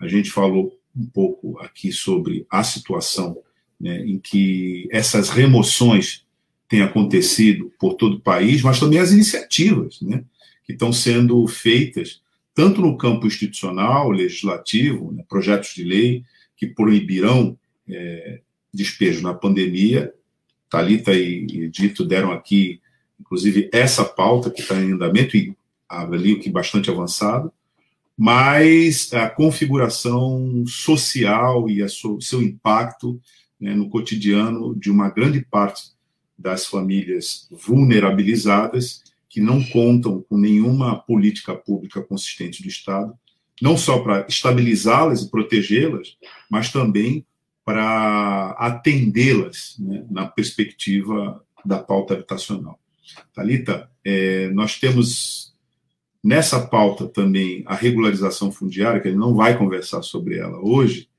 A gente falou um pouco aqui sobre a situação né, em que essas remoções têm acontecido por todo o país, mas também as iniciativas né, que estão sendo feitas tanto no campo institucional, legislativo, né, projetos de lei que proibirão é, despejo na pandemia. Talita e Dito deram aqui, inclusive, essa pauta que está em andamento e avalio que bastante avançado, mas a configuração social e o seu impacto né, no cotidiano de uma grande parte das famílias vulnerabilizadas que não contam com nenhuma política pública consistente do Estado, não só para estabilizá-las e protegê-las, mas também para atendê-las né, na perspectiva da pauta habitacional. Talita, é, nós temos nessa pauta também a regularização fundiária, que ele não vai conversar sobre ela hoje,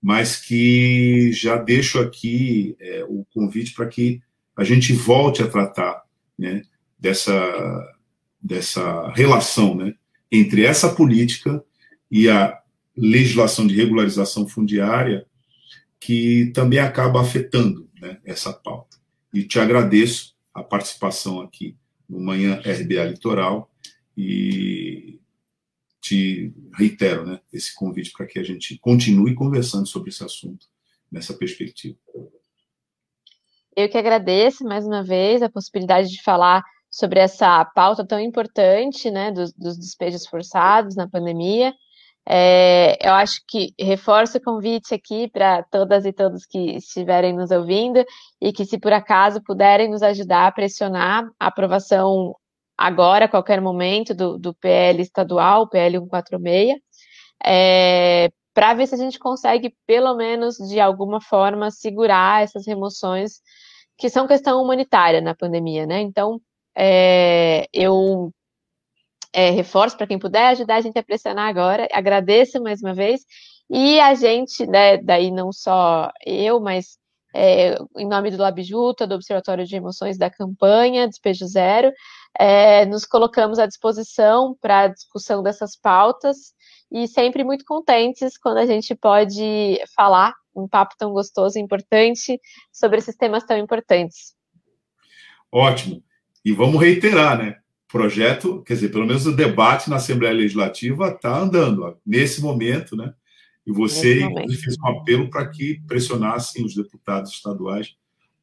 mas que já deixo aqui é, o convite para que a gente volte a tratar né, dessa, dessa relação né, entre essa política e a legislação de regularização fundiária, que também acaba afetando né, essa pauta. E te agradeço a participação aqui no Manhã RBA Litoral e te reitero né, esse convite para que a gente continue conversando sobre esse assunto nessa perspectiva. Eu que agradeço mais uma vez a possibilidade de falar sobre essa pauta tão importante né, dos, dos despejos forçados na pandemia. É, eu acho que reforço o convite aqui para todas e todos que estiverem nos ouvindo e que, se por acaso puderem nos ajudar a pressionar a aprovação agora, a qualquer momento, do, do PL estadual, PL 146, é, para ver se a gente consegue, pelo menos de alguma forma, segurar essas remoções que são questão humanitária na pandemia, né? Então, é, eu é, reforço para quem puder ajudar a gente a pressionar agora. Agradeço mais uma vez. E a gente, né, daí não só eu, mas é, em nome do Labjuta, do Observatório de Emoções da campanha Despejo Zero, é, nos colocamos à disposição para a discussão dessas pautas e sempre muito contentes quando a gente pode falar um papo tão gostoso e importante sobre esses temas tão importantes. Ótimo. E vamos reiterar, né? Projeto, quer dizer, pelo menos o debate na Assembleia Legislativa está andando ó, nesse momento, né? E você fez um apelo para que pressionassem os deputados estaduais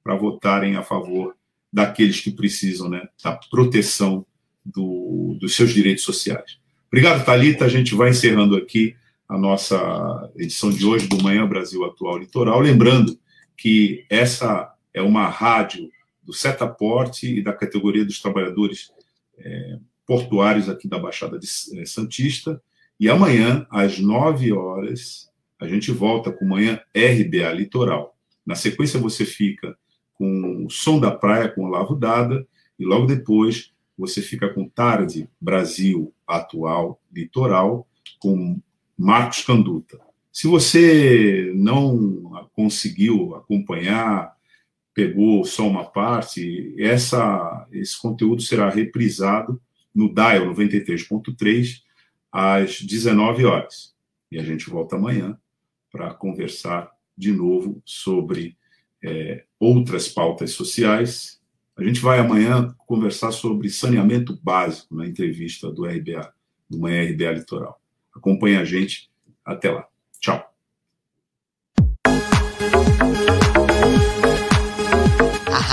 para votarem a favor daqueles que precisam, né, da proteção do, dos seus direitos sociais. Obrigado, Talita. A gente vai encerrando aqui a nossa edição de hoje do Manhã Brasil Atual Litoral, lembrando que essa é uma rádio do Setaporte e da categoria dos trabalhadores é, portuários aqui da Baixada de é, Santista. E amanhã, às 9 horas, a gente volta com Manhã RBA Litoral. Na sequência, você fica com o Som da Praia com Olavo Dada, e logo depois você fica com Tarde Brasil Atual Litoral com Marcos Canduta. Se você não conseguiu acompanhar pegou só uma parte, essa, esse conteúdo será reprisado no Dial 93.3 às 19 horas. E a gente volta amanhã para conversar de novo sobre é, outras pautas sociais. A gente vai amanhã conversar sobre saneamento básico na entrevista do RBA, do Manhã RBA Litoral. Acompanhe a gente. Até lá. Tchau.